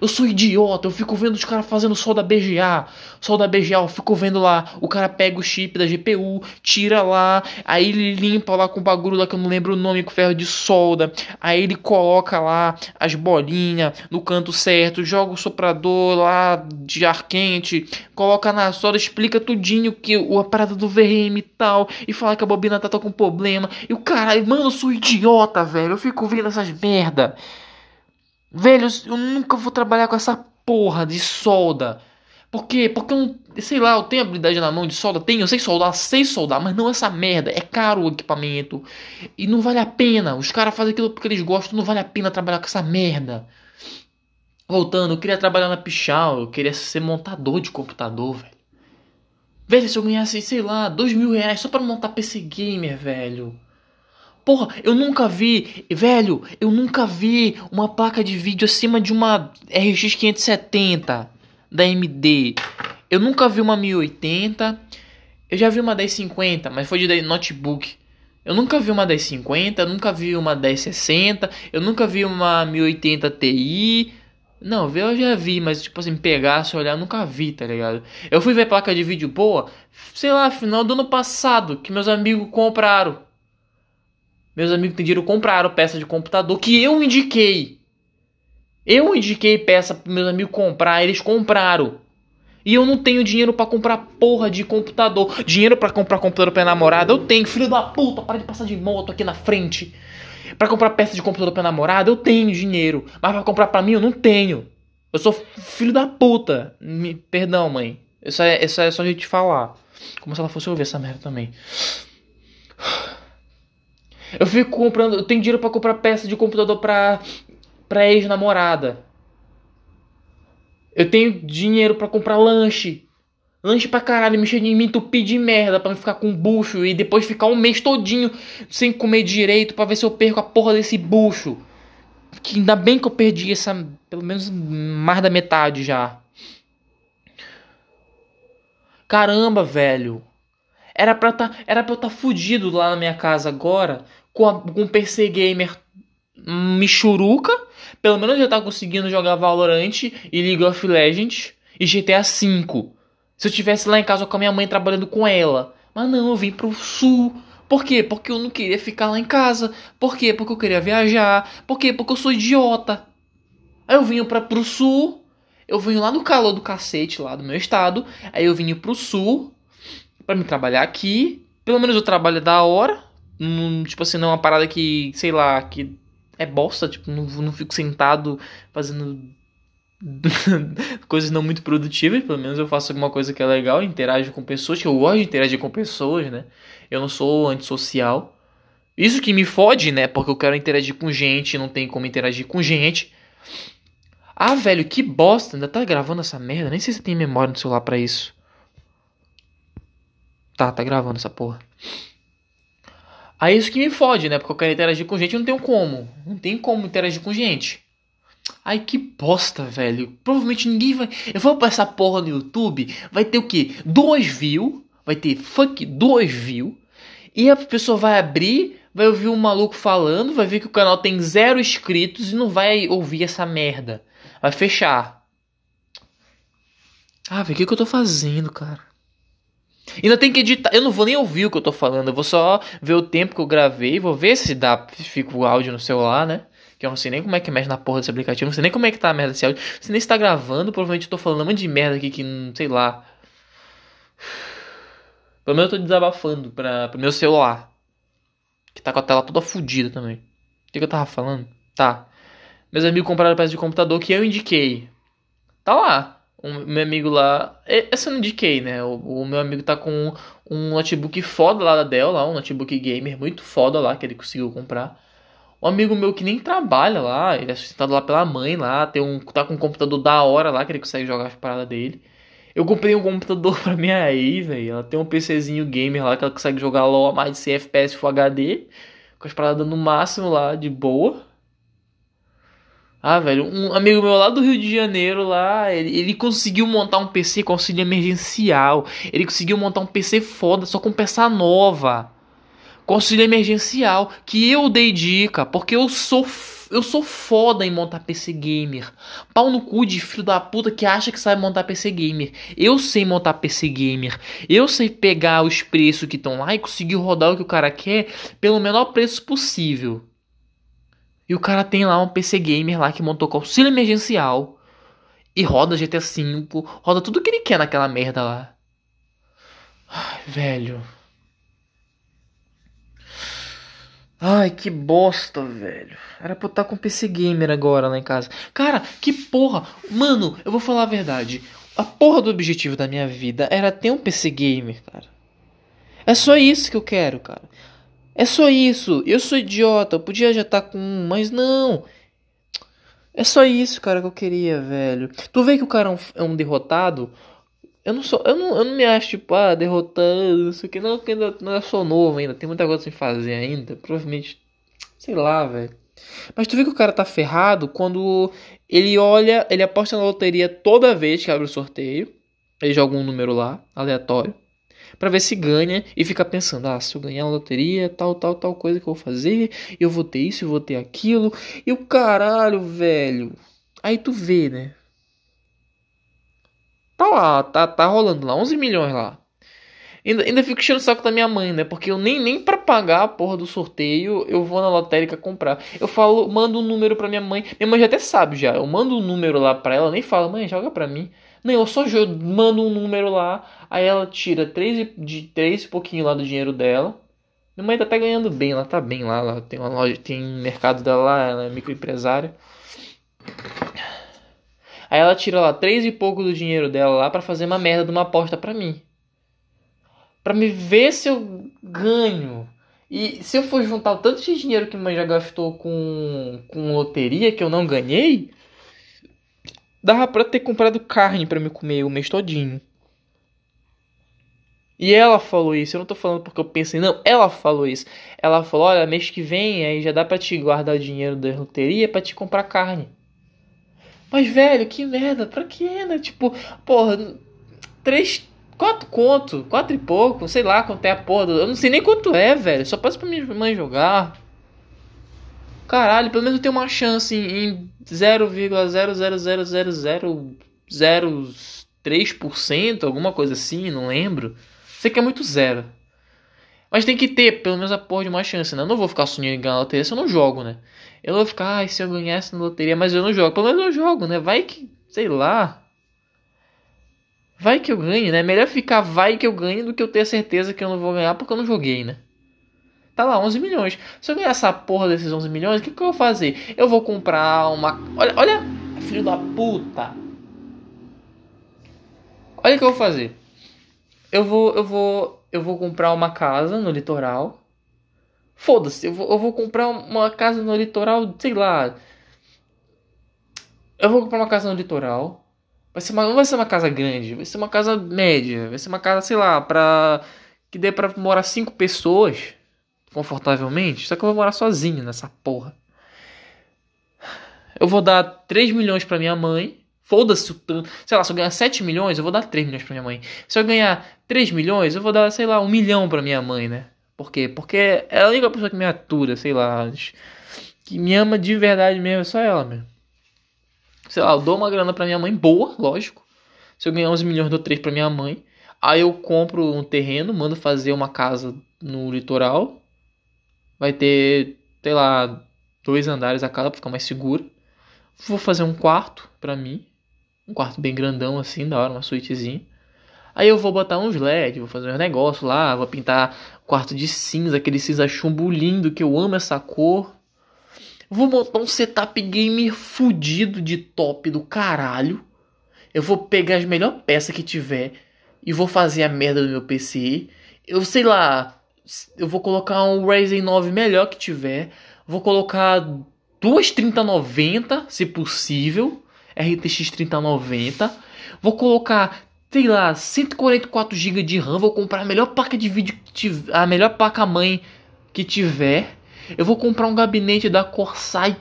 Eu sou idiota, eu fico vendo os caras fazendo solda BGA. Solda BGA, eu fico vendo lá, o cara pega o chip da GPU, tira lá, aí ele limpa lá com o bagulho lá que eu não lembro o nome, com ferro de solda. Aí ele coloca lá as bolinhas no canto certo, joga o soprador lá de ar quente, coloca na solda, explica tudinho que o parada do VRM e tal, e fala que a bobina tá, tá com problema. E o cara, mano, eu sou idiota, velho. Eu fico vendo essas merda. Velho, eu nunca vou trabalhar com essa porra de solda. Por quê? Porque eu, sei lá, eu tenho habilidade na mão de solda, tenho, eu sei soldar, sei soldar, mas não essa merda. É caro o equipamento. E não vale a pena. Os caras fazem aquilo porque eles gostam, não vale a pena trabalhar com essa merda. Voltando, eu queria trabalhar na Pichal, eu queria ser montador de computador, velho. Velho, se eu ganhasse, sei lá, dois mil reais só pra montar PC Gamer, velho. Porra, eu nunca vi, velho, eu nunca vi uma placa de vídeo acima de uma RX 570 da AMD. Eu nunca vi uma 1080. Eu já vi uma 1050, mas foi de notebook. Eu nunca vi uma 1050, eu nunca vi uma 1060, eu nunca vi uma 1080 Ti. Não, eu já vi, mas tipo assim, pegar, se olhar, nunca vi, tá ligado? Eu fui ver placa de vídeo boa, sei lá, final do ano passado, que meus amigos compraram. Meus amigos dinheiro compraram peça de computador que eu indiquei. Eu indiquei peça para meus amigos comprar, eles compraram. E eu não tenho dinheiro para comprar porra de computador. Dinheiro para comprar computador pra namorada, eu tenho. Filho da puta, para de passar de moto aqui na frente. Para comprar peça de computador pra namorada, eu tenho dinheiro. Mas para comprar para mim, eu não tenho. Eu sou filho da puta. Me, perdão, mãe. Isso é, isso é só a gente falar. Como se ela fosse ouvir essa merda também. Eu fico comprando, eu tenho dinheiro para comprar peça de computador pra, pra ex-namorada. Eu tenho dinheiro para comprar lanche. Lanche pra caralho, me, me entupir de merda pra não ficar com bucho e depois ficar um mês todinho sem comer direito para ver se eu perco a porra desse bucho. Que ainda bem que eu perdi essa, pelo menos mais da metade já. Caramba, velho. Era pra, tá, era pra eu estar tá fudido lá na minha casa agora com, a, com um PC Gamer Michuruca. Pelo menos já tá conseguindo jogar Valorant e League of Legends e GTA V. Se eu tivesse lá em casa com a minha mãe trabalhando com ela. Mas não, eu vim pro sul. Por quê? Porque eu não queria ficar lá em casa. Por quê? Porque eu queria viajar. Por quê? Porque eu sou idiota. Aí eu vim para pro sul. Eu vim lá no calor do cacete, lá do meu estado. Aí eu vim pro sul para me trabalhar aqui. Pelo menos eu trabalho da hora. Tipo assim, não é uma parada que, sei lá, que é bosta. Tipo, não, não fico sentado fazendo coisas não muito produtivas. Pelo menos eu faço alguma coisa que é legal, interajo com pessoas. Que eu gosto de interagir com pessoas, né? Eu não sou antissocial. Isso que me fode, né? Porque eu quero interagir com gente, não tem como interagir com gente. Ah, velho, que bosta. Ainda tá gravando essa merda. Nem sei se tem memória no celular para isso. Tá, tá gravando essa porra. Aí isso que me fode, né? Porque eu quero interagir com gente e não tenho como. Não tem como interagir com gente. Ai, que bosta, velho. Provavelmente ninguém vai. Eu vou pra essa porra no YouTube. Vai ter o quê? Dois views. Vai ter fuck dois views. E a pessoa vai abrir, vai ouvir um maluco falando, vai ver que o canal tem zero inscritos e não vai ouvir essa merda. Vai fechar. Ah, velho, o que, que eu tô fazendo, cara? Ainda tem que editar. Eu não vou nem ouvir o que eu tô falando. Eu vou só ver o tempo que eu gravei. Vou ver se dá. Fica o áudio no celular, né? Que eu não sei nem como é que mexe na porra desse aplicativo. Não sei nem como é que tá a merda desse áudio. Se nem está gravando, provavelmente eu tô falando um monte de merda aqui que não sei lá. Pelo menos eu tô desabafando pra, pro meu celular. Que tá com a tela toda fodida também. O que, que eu tava falando? Tá. Meus amigos compraram peça de computador que eu indiquei. Tá lá um, meu amigo lá. Essa eu não indiquei, né? O, o, meu amigo tá com um notebook foda lá da Dell, lá, um notebook gamer muito foda lá que ele conseguiu comprar. Um amigo meu que nem trabalha lá, ele é sustentado lá pela mãe lá, tem um, tá com um computador da hora lá que ele consegue jogar as paradas dele. Eu comprei um computador pra minha ex, velho. Ela tem um PCzinho gamer lá que ela consegue jogar LOL a mais de 100 FPS Full HD. Com as paradas no máximo lá, de boa. Ah, velho, um amigo meu lá do Rio de Janeiro, lá, ele, ele conseguiu montar um PC com auxílio emergencial. Ele conseguiu montar um PC foda, só com peça nova. Com auxílio emergencial. Que eu dei dica, porque eu sou eu sou foda em montar PC gamer. Pau no cu de filho da puta que acha que sabe montar PC gamer. Eu sei montar PC gamer. Eu sei pegar os preços que estão lá e conseguir rodar o que o cara quer pelo menor preço possível. E o cara tem lá um PC gamer lá que montou com auxílio emergencial. E roda GTA V, roda tudo que ele quer naquela merda lá. Ai, velho. Ai, que bosta, velho. Era pra eu estar com PC gamer agora lá em casa. Cara, que porra. Mano, eu vou falar a verdade. A porra do objetivo da minha vida era ter um PC gamer, cara. É só isso que eu quero, cara. É só isso. Eu sou idiota. Eu podia já estar tá com um, mas não. É só isso, cara, que eu queria, velho. Tu vê que o cara é um, é um derrotado. Eu não sou. Eu não, eu não me acho, tipo, ah, derrotando, isso aqui. Não, porque ainda não só novo ainda. Tem muita coisa sem fazer ainda. Provavelmente. Sei lá, velho. Mas tu vê que o cara tá ferrado quando ele olha, ele aposta na loteria toda vez que abre o sorteio. Ele joga um número lá, aleatório para ver se ganha e fica pensando, ah, se eu ganhar a loteria, tal, tal, tal coisa que eu vou fazer, eu vou ter isso, eu vou ter aquilo, e o caralho, velho. Aí tu vê, né? Tá lá, tá, tá rolando lá, 11 milhões lá. Ainda, ainda fico enchendo o saco da minha mãe, né? Porque eu nem, nem pra pagar a porra do sorteio eu vou na lotérica comprar. Eu falo, mando um número pra minha mãe. Minha mãe já até sabe já. Eu mando um número lá pra ela, nem falo, mãe, joga pra mim. Não, eu só mando um número lá, aí ela tira três, de três e pouquinho lá do dinheiro dela. Minha mãe tá até ganhando bem, ela tá bem lá, ela tem uma loja, tem mercado dela lá, ela é microempresária. Aí ela tira lá três e pouco do dinheiro dela lá para fazer uma merda de uma aposta para mim. Pra me ver se eu ganho. E se eu for juntar o tanto de dinheiro que mãe já gastou com, com loteria que eu não ganhei, Dava pra ter comprado carne para me comer o mês todinho. E ela falou isso, eu não tô falando porque eu pensei, não, ela falou isso. Ela falou, olha, mês que vem aí já dá pra te guardar dinheiro da loteria para te comprar carne. Mas, velho, que merda, pra quê, né? Tipo, porra, três, quatro conto, quatro e pouco, sei lá quanto é a porra. Eu não sei nem quanto é, velho. Só passo pra minha mãe jogar. Caralho, pelo menos eu tenho uma chance em 0,0000003%, alguma coisa assim, não lembro. Sei que é muito zero. Mas tem que ter pelo menos a porra de uma chance, né? Eu não vou ficar sonhando em ganhar loteria se eu não jogo, né? Eu vou ficar, ai, se eu ganhasse na loteria, mas eu não jogo. Pelo menos eu jogo, né? Vai que, sei lá. Vai que eu ganhe, né? Melhor ficar vai que eu ganhe do que eu ter certeza que eu não vou ganhar porque eu não joguei, né? Tá lá, 11 milhões. Se eu ganhar essa porra desses 11 milhões, o que, que eu vou fazer? Eu vou comprar uma. Olha, olha, filho da puta. Olha o que eu vou fazer. Eu vou, eu vou, eu vou comprar uma casa no litoral. Foda-se, eu vou, eu vou comprar uma casa no litoral, sei lá. Eu vou comprar uma casa no litoral. Vai ser uma, não vai ser uma casa grande, vai ser uma casa média, vai ser uma casa, sei lá, pra que dê para morar cinco pessoas confortavelmente, só que eu vou morar sozinho nessa porra. Eu vou dar 3 milhões para minha mãe. Foda-se o tanto. Sei lá, se eu ganhar 7 milhões, eu vou dar 3 milhões pra minha mãe. Se eu ganhar 3 milhões, eu vou dar, sei lá, 1 milhão pra minha mãe, né? Por quê? Porque é a única pessoa que me atura, sei lá. Que me ama de verdade mesmo, é só ela mesmo. Sei lá, eu dou uma grana pra minha mãe, boa, lógico. Se eu ganhar 11 milhões, eu dou 3 pra minha mãe. Aí eu compro um terreno, mando fazer uma casa no litoral vai ter, sei lá, dois andares a cada pra ficar mais seguro. Vou fazer um quarto pra mim. Um quarto bem grandão assim, da hora, uma suítezinha. Aí eu vou botar uns LED, vou fazer uns negócios lá, vou pintar quarto de cinza, aquele cinza chumbo lindo que eu amo essa cor. Vou montar um setup gamer fudido de top do caralho. Eu vou pegar as melhores peças que tiver e vou fazer a merda do meu PC. Eu sei lá, eu vou colocar um Ryzen 9 melhor que tiver, Vou colocar duas 3090, se possível. RTX 3090. Vou colocar, sei lá, 144 GB de RAM. Vou comprar a melhor placa de vídeo que tiver, a melhor placa mãe que tiver. Eu vou comprar um gabinete da Corsair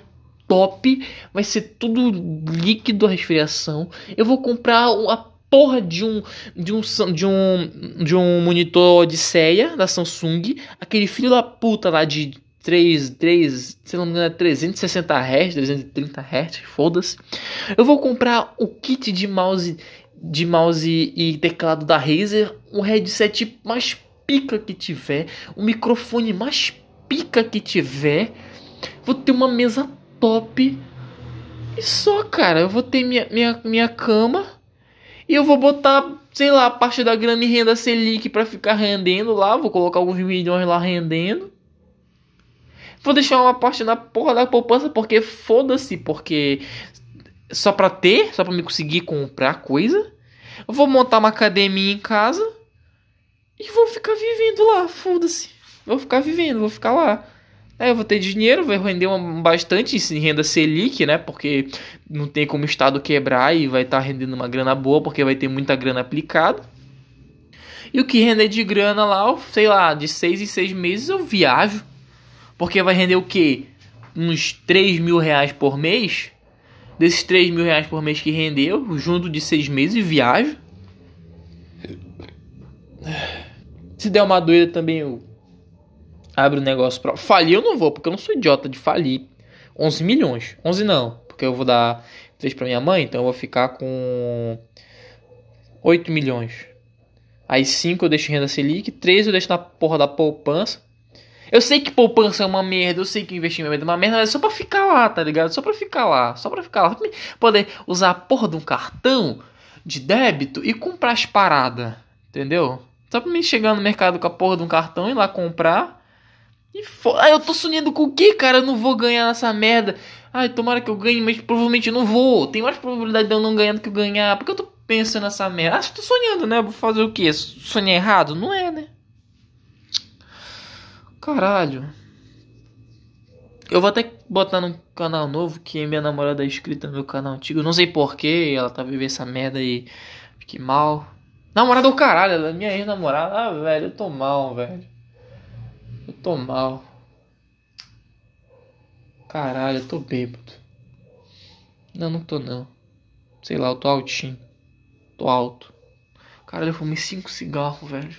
top, vai ser tudo líquido a resfriação. Eu vou comprar a porra de um de um de um de um monitor Odisseia da Samsung, aquele filho da puta lá de 3, 3, se não me engano, é 360 Hz, 330 Hz, foda-se. Eu vou comprar o kit de mouse de mouse e teclado da Razer, um headset mais pica que tiver, o um microfone mais pica que tiver. Vou ter uma mesa top. E só, cara, eu vou ter minha, minha, minha cama. E eu vou botar, sei lá, parte da grana em renda Selic para ficar rendendo lá. Vou colocar alguns milhões lá rendendo. Vou deixar uma parte na porra da poupança, porque foda-se, porque só pra ter, só pra me conseguir comprar coisa. Vou montar uma academia em casa e vou ficar vivendo lá, foda-se. Vou ficar vivendo, vou ficar lá. É, eu vou ter dinheiro, vai render uma, bastante em renda Selic, né? Porque não tem como o Estado quebrar e vai estar tá rendendo uma grana boa, porque vai ter muita grana aplicada. E o que render de grana lá, sei lá, de seis em seis meses eu viajo. Porque vai render o quê? Uns 3 mil reais por mês. Desses 3 mil reais por mês que rendeu, junto de seis meses, viajo. Se der uma doida também, eu abre o um negócio pra. Falir eu não vou, porque eu não sou idiota de falir. 11 milhões. 11 não, porque eu vou dar 3 pra minha mãe, então eu vou ficar com 8 milhões. Aí 5 eu deixo em renda Selic, 3 eu deixo na porra da poupança. Eu sei que poupança é uma merda, eu sei que investimento é uma merda, mas é só pra ficar lá, tá ligado? Só pra ficar lá, só pra ficar lá. Poder usar a porra de um cartão de débito e comprar as paradas, entendeu? Só pra mim chegar no mercado com a porra de um cartão e lá comprar e foda. Ah, eu tô sonhando com o que, cara? Eu não vou ganhar nessa merda. Ai, tomara que eu ganhe, mas provavelmente eu não vou. Tem mais probabilidade de eu não ganhar do que eu ganhar. Porque eu tô pensando nessa merda. Ah, tô sonhando, né? Vou fazer o quê? Sonhar errado? Não é, né? Caralho. Eu vou até botar num canal novo que minha namorada é inscrita no meu canal antigo. Não sei porquê, ela tá vivendo essa merda aí. Fiquei mal. Namorada do caralho, ela é minha ex-namorada. Ah, velho, eu tô mal, velho. Eu tô mal. Caralho, eu tô bêbado. Não, não tô não. Sei lá, eu tô altinho. Tô alto. Caralho, eu fumei cinco cigarros, velho.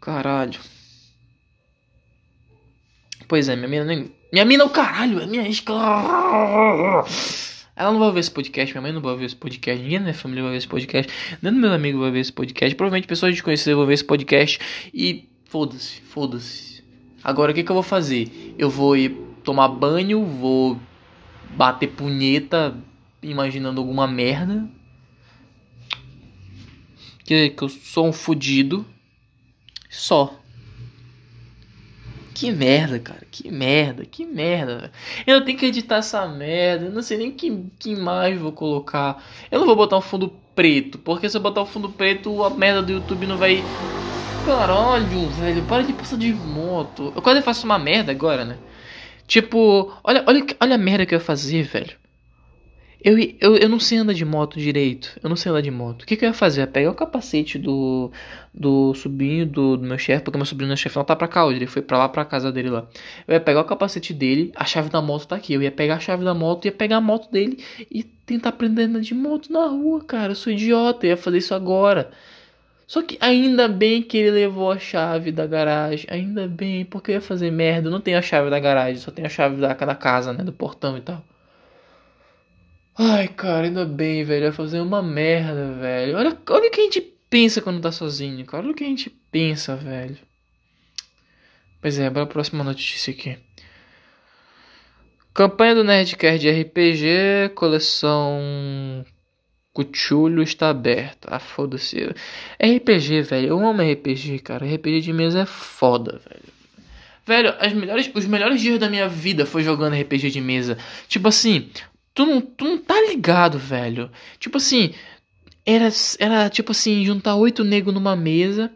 Caralho. Pois é, minha mina nem. Minha mina é o caralho, é minha ex. Ela não vai ver esse podcast, minha mãe não vai ver esse podcast, ninguém da minha família vai ver esse podcast, nem do meu amigo vai ver esse podcast, provavelmente pessoas desconhecidas vão ver esse podcast e foda-se, foda-se. Agora o que, que eu vou fazer? Eu vou ir tomar banho, vou bater punheta imaginando alguma merda. Que, que eu sou um fudido. Só. Que merda, cara. Que merda, que merda. Eu tenho que editar essa merda. Eu não sei nem que, que imagem vou colocar. Eu não vou botar um fundo preto. Porque se eu botar o um fundo preto, a merda do YouTube não vai. Caralho, velho. Para de passar de moto. Eu quase faço uma merda agora, né? Tipo, olha, olha, olha a merda que eu ia fazer, velho. Eu, eu, eu não sei andar de moto direito. Eu não sei andar de moto. O que, que eu ia fazer? Eu ia pegar o capacete do, do sobrinho do, do meu chefe, porque meu sobrinho meu chefe não tá pra cá hoje. Ele foi pra lá pra casa dele lá. Eu ia pegar o capacete dele, a chave da moto tá aqui. Eu ia pegar a chave da moto, ia pegar a moto dele e tentar aprender a andar de moto na rua, cara. Eu sou idiota, eu ia fazer isso agora. Só que ainda bem que ele levou a chave da garagem. Ainda bem, porque eu ia fazer merda. Eu não tenho a chave da garagem, só tenho a chave da, da casa, né? Do portão e tal. Ai, cara, ainda bem, velho. Vai fazer uma merda, velho. Olha, olha o que a gente pensa quando tá sozinho, cara. Olha o que a gente pensa, velho. Pois é, bora a próxima notícia aqui. Campanha do Nerdcast de RPG, coleção Cuchulho está aberta. Ah, foda-se. RPG, velho. Eu amo RPG, cara. RPG de mesa é foda, velho. Velho, melhores, os melhores dias da minha vida foi jogando RPG de mesa. Tipo assim, Tu não, tu não tá ligado, velho. Tipo assim, era, era tipo assim, juntar oito negros numa mesa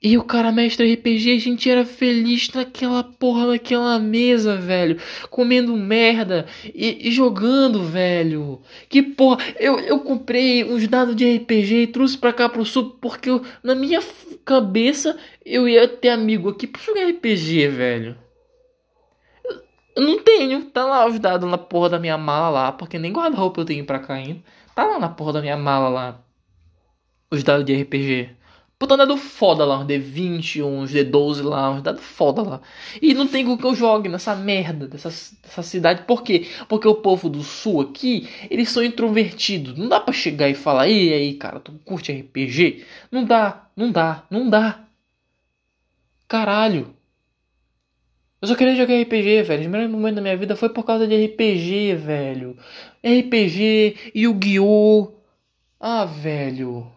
E o cara mestre RPG, a gente era feliz naquela porra daquela mesa, velho. Comendo merda e, e, jogando, velho. Que porra. Eu, eu comprei uns dados de RPG e trouxe pra cá pro sul porque eu, na minha cabeça eu ia ter amigo aqui pra jogar RPG, velho. Eu, não tenho. Tá lá os dados na porra da minha mala lá. Porque nem guarda-roupa eu tenho pra cá ainda. Tá lá na porra da minha mala lá. Os dados de RPG. Puta dado foda lá, uns D20, uns D12 lá, uns dados foda lá. E não tem com que eu jogue nessa merda dessa, dessa cidade. Por quê? Porque o povo do sul aqui, eles são introvertidos. Não dá pra chegar e falar, e aí, cara, tu curte RPG? Não dá, não dá, não dá. Caralho. Eu só queria jogar RPG, velho. O melhor momento da minha vida foi por causa de RPG, velho. RPG, Yu-Gi-Oh! Ah, velho.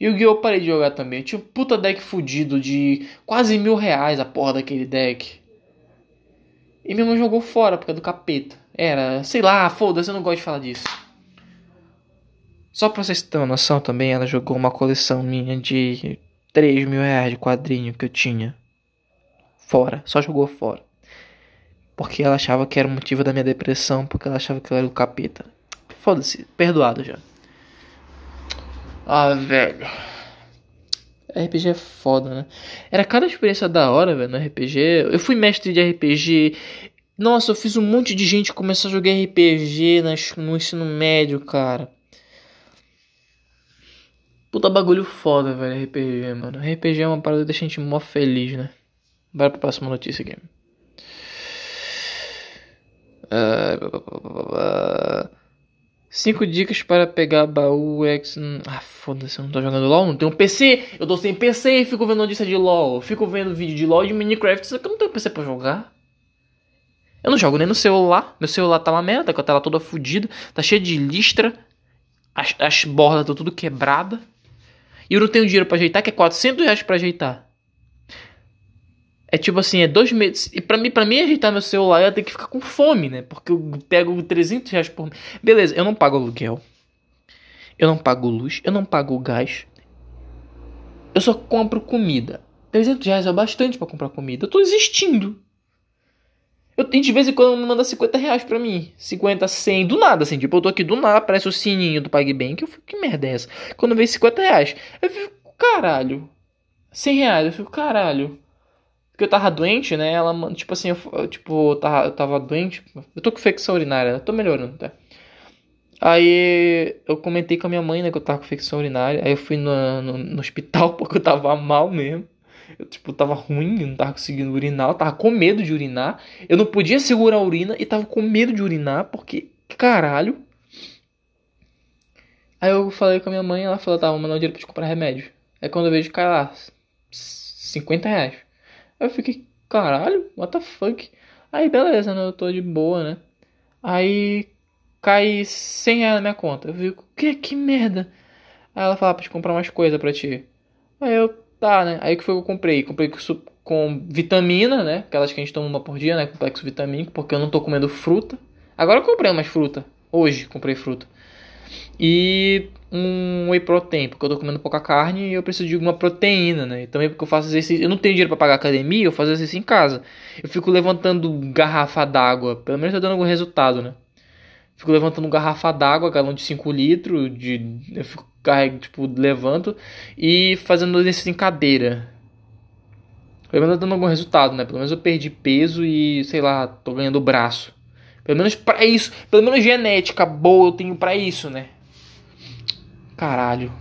Guiô parei de jogar também. tinha um puta deck fudido de quase mil reais a porra daquele deck. E minha mãe jogou fora porque é do capeta. Era, sei lá, foda-se, eu não gosto de falar disso. Só pra vocês terem uma noção também, ela jogou uma coleção minha de 3 mil reais de quadrinho que eu tinha. Fora, só jogou fora. Porque ela achava que era o motivo da minha depressão, porque ela achava que eu era o capeta. Foda-se, perdoado já. Ah, velho. RPG é foda, né? Era cada experiência da hora, velho, no RPG. Eu fui mestre de RPG. Nossa, eu fiz um monte de gente começar a jogar RPG no ensino médio, cara. Puta bagulho foda, velho, RPG, mano. RPG é uma parada que deixa a gente mó feliz, né? Bora pra próxima notícia aqui. Uh, 5 dicas para pegar baú X. Ah, foda-se, eu não tô jogando LOL, não tenho PC. Eu tô sem PC e fico vendo notícia de LOL. fico vendo vídeo de LOL de Minecraft, só que eu não tenho PC pra jogar. Eu não jogo nem no celular. Meu celular tá uma merda, com a tela toda fodida, tá cheia de listra. As, as bordas estão tudo quebrada. E eu não tenho dinheiro para ajeitar, que é 400 reais pra ajeitar. É tipo assim, é dois meses. E pra mim, pra mim ajeitar meu celular, eu tenho que ficar com fome, né? Porque eu pego 300 reais por mês. Beleza, eu não pago aluguel. Eu não pago luz. Eu não pago gás. Eu só compro comida. 300 reais é bastante para comprar comida. Eu tô existindo. Eu tenho de vez em quando me manda 50 reais pra mim. 50, 100, do nada, assim. Tipo, eu tô aqui do nada, aparece o sininho do PagBank. Eu fico, que merda é essa? Quando vem 50 reais, eu fico, caralho. 100 reais, eu fico, caralho. Porque eu tava doente, né? Ela, tipo assim, eu, tipo, eu tava, eu tava doente. Eu tô com infecção urinária, né? Tô melhorando, tá? Aí eu comentei com a minha mãe, né, que eu tava com infecção urinária. Aí eu fui no, no, no hospital porque eu tava mal mesmo. Eu, tipo, tava ruim, não tava conseguindo urinar, eu tava com medo de urinar. Eu não podia segurar a urina e tava com medo de urinar, porque, caralho. Aí eu falei com a minha mãe, ela falou, tá, vou mandar um dinheiro pra te comprar remédio. Aí quando eu vejo, cai lá, 50 reais. Eu fiquei, caralho, what the fuck? Aí beleza, né? Eu tô de boa, né? Aí cai 100 reais na minha conta. Eu fico, que, que merda? Aí ela fala pra te comprar mais coisa pra ti. Aí eu, tá, né? Aí que foi que eu comprei? Comprei com vitamina, né? Aquelas que a gente toma uma por dia, né? Complexo vitamínico, porque eu não tô comendo fruta. Agora eu comprei mais fruta. Hoje comprei fruta. E um whey protein, porque eu tô comendo pouca carne e eu preciso de alguma proteína, né? Também porque eu faço exercício, eu não tenho dinheiro para pagar academia, eu faço exercício em casa. Eu fico levantando garrafa d'água, pelo menos tá dando algum resultado, né? Fico levantando garrafa d'água, galão de 5 litros, de eu fico carrego, tipo, levanto e fazendo exercício em cadeira. Pelo menos tá dando algum resultado, né? Pelo menos eu perdi peso e, sei lá, tô ganhando braço. Pelo menos para isso, pelo menos genética boa eu tenho para isso, né? Caralho.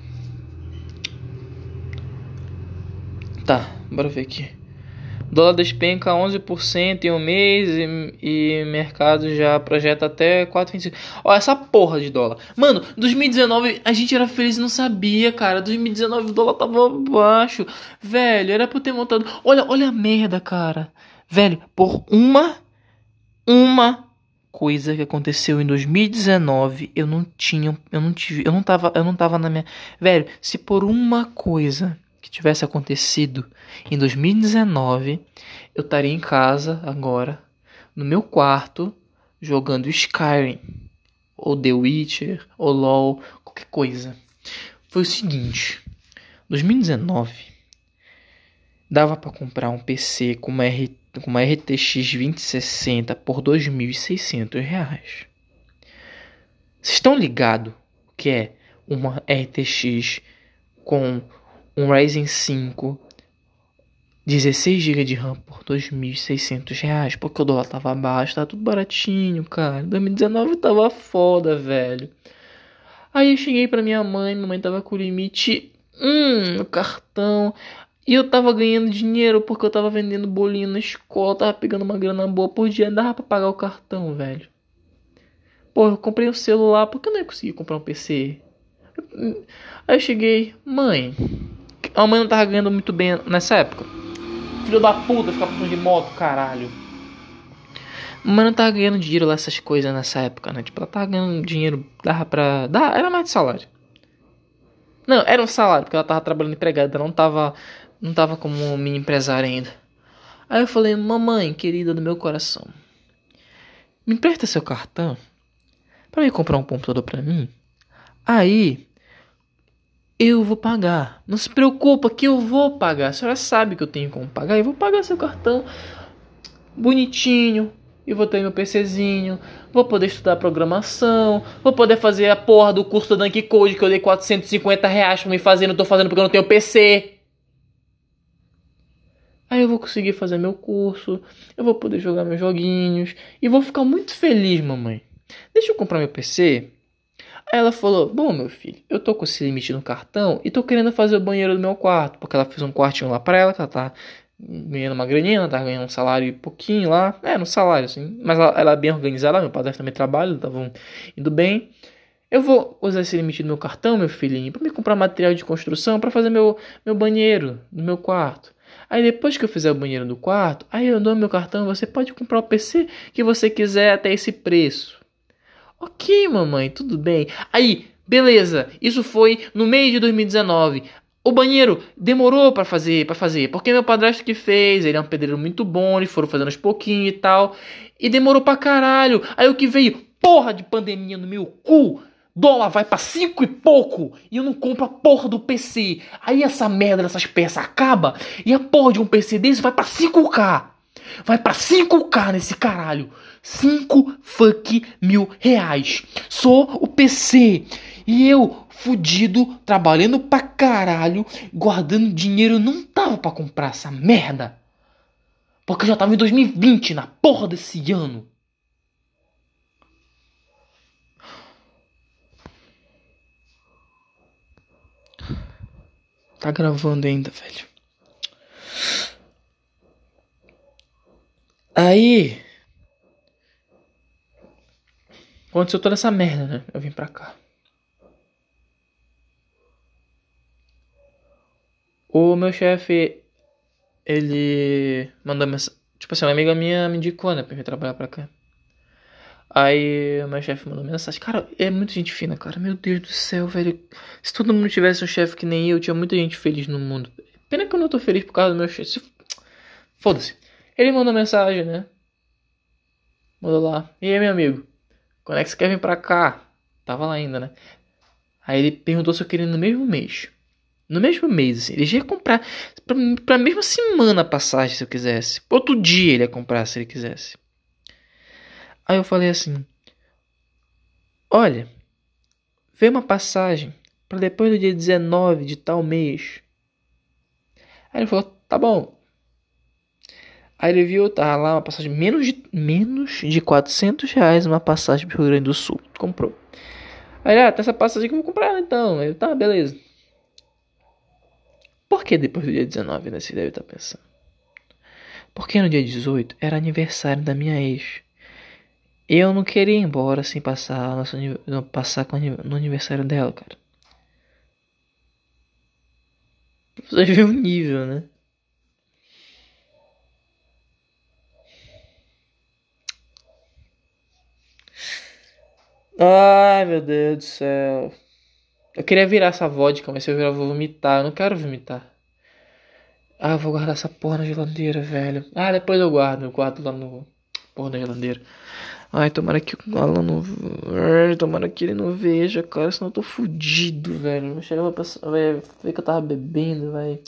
Tá, bora ver aqui. Dólar despenca 11% em um mês e, e mercado já projeta até 4,25. Ó, essa porra de dólar. Mano, 2019 a gente era feliz e não sabia, cara. 2019 o dólar tava baixo. Velho, era pra ter montado. Olha, olha a merda, cara. Velho, por uma. Uma coisa que aconteceu em 2019, eu não tinha, eu não tive, eu não tava, eu não tava na minha, velho, se por uma coisa que tivesse acontecido em 2019, eu estaria em casa agora, no meu quarto, jogando Skyrim, ou The Witcher, ou LoL, qualquer coisa. Foi o seguinte, 2019 dava para comprar um PC com uma, R, com uma RTX 2060 por 2.600 reais. Vocês estão ligados que é uma RTX com um Ryzen 5 16 GB de RAM por 2.600 reais, porque o dólar tava baixo, tava tudo baratinho, cara. 2019 tava foda, velho. Aí eu cheguei pra minha mãe, minha mãe tava com o limite, hum, no cartão. E eu tava ganhando dinheiro porque eu tava vendendo bolinho na escola, tava pegando uma grana boa por dia, dava pra pagar o cartão, velho. Pô, eu comprei um celular, porque eu não ia conseguir comprar um PC? Aí eu cheguei, mãe, a mãe não tava ganhando muito bem nessa época. Filho da puta, ficar passando de moto, caralho. Mas não tava ganhando dinheiro lá, essas coisas nessa época, né? Tipo, ela tava ganhando dinheiro, dava pra. Dá, era mais de salário. Não, era um salário, porque ela tava trabalhando empregada, ela não tava. Não tava como mini empresária ainda. Aí eu falei, mamãe, querida do meu coração, me empresta seu cartão para me comprar um computador para mim. Aí eu vou pagar. Não se preocupa que eu vou pagar. A senhora sabe que eu tenho como pagar. Eu vou pagar seu cartão bonitinho. E vou ter meu PCzinho. Vou poder estudar programação. Vou poder fazer a porra do curso da Dunk Code que eu dei 450 reais pra me fazer. Não tô fazendo porque eu não tenho PC. Aí eu vou conseguir fazer meu curso. Eu vou poder jogar meus joguinhos. E vou ficar muito feliz, mamãe. Deixa eu comprar meu PC Aí ela falou: Bom, meu filho, eu tô com esse limite no cartão e tô querendo fazer o banheiro do meu quarto. Porque ela fez um quartinho lá pra ela, que ela tá ganhando uma graninha, ela tá ganhando um salário pouquinho lá. É, no salário, assim. Mas ela, ela é bem organizada, meu padre também trabalha, estavam indo bem. Eu vou usar esse limite no meu cartão, meu filhinho, para me comprar material de construção para fazer meu, meu banheiro no meu quarto. Aí depois que eu fizer o banheiro do quarto, aí eu dou meu cartão, você pode comprar o PC que você quiser até esse preço. Ok, mamãe, tudo bem. Aí, beleza. Isso foi no mês de 2019. O banheiro demorou para fazer, para fazer, porque meu padrasto que fez, ele é um pedreiro muito bom, eles foram fazendo aos pouquinhos e tal, e demorou pra caralho. Aí o que veio, porra de pandemia no meu cu, dólar vai pra cinco e pouco, e eu não compro a porra do PC. Aí essa merda dessas peças acaba, e a porra de um PC desse vai pra 5k. Vai pra 5k nesse caralho. 5 fuck mil reais. Só o PC. E eu, fudido, trabalhando pra caralho, guardando dinheiro, não tava pra comprar essa merda. Porque eu já tava em 2020, na porra desse ano. Tá gravando ainda, velho. Aí. Aconteceu toda essa merda, né? Eu vim pra cá. O meu chefe, ele mandou mensagem. Tipo assim, uma amiga minha me indicou, né? Pra vir trabalhar pra cá. Aí meu chefe mandou mensagem. Cara, é muita gente fina, cara. Meu Deus do céu, velho. Se todo mundo tivesse um chefe que nem eu, tinha muita gente feliz no mundo. Pena que eu não tô feliz por causa do meu chefe. Foda-se. Ele mandou mensagem, né? Mandou lá. E aí, meu amigo? Quando é que você quer vir pra cá? Tava lá ainda, né? Aí ele perguntou se eu queria no mesmo mês. No mesmo mês, assim. Ele já ia comprar pra, pra mesma semana a passagem se eu quisesse. Outro dia ele ia comprar se ele quisesse. Aí eu falei assim: Olha, vê uma passagem para depois do dia 19 de tal mês. Aí ele falou: Tá bom. Aí ele viu, tá lá uma passagem menos de, menos de 400 reais uma passagem pro Rio Grande do Sul. Comprou. Aí, ah, tem essa passagem que eu vou comprar então. Ele, tá, beleza. Por que depois do dia 19, né? Você deve estar tá pensando. Porque no dia 18 era aniversário da minha ex. Eu não queria ir embora sem passar, nosso, passar no aniversário dela, cara. Você viu o nível, né? Ai, meu Deus do céu. Eu queria virar essa vodka, mas se eu virar eu vou vomitar. Eu não quero vomitar. Ah, eu vou guardar essa porra na geladeira, velho. Ah, depois eu guardo. Eu guardo lá no... Porra da geladeira. Ai, tomara que o Alan não. Ai, tomara que ele não veja, cara, senão eu tô fudido, velho. Chegar pra vai ver que eu tava bebendo, vai.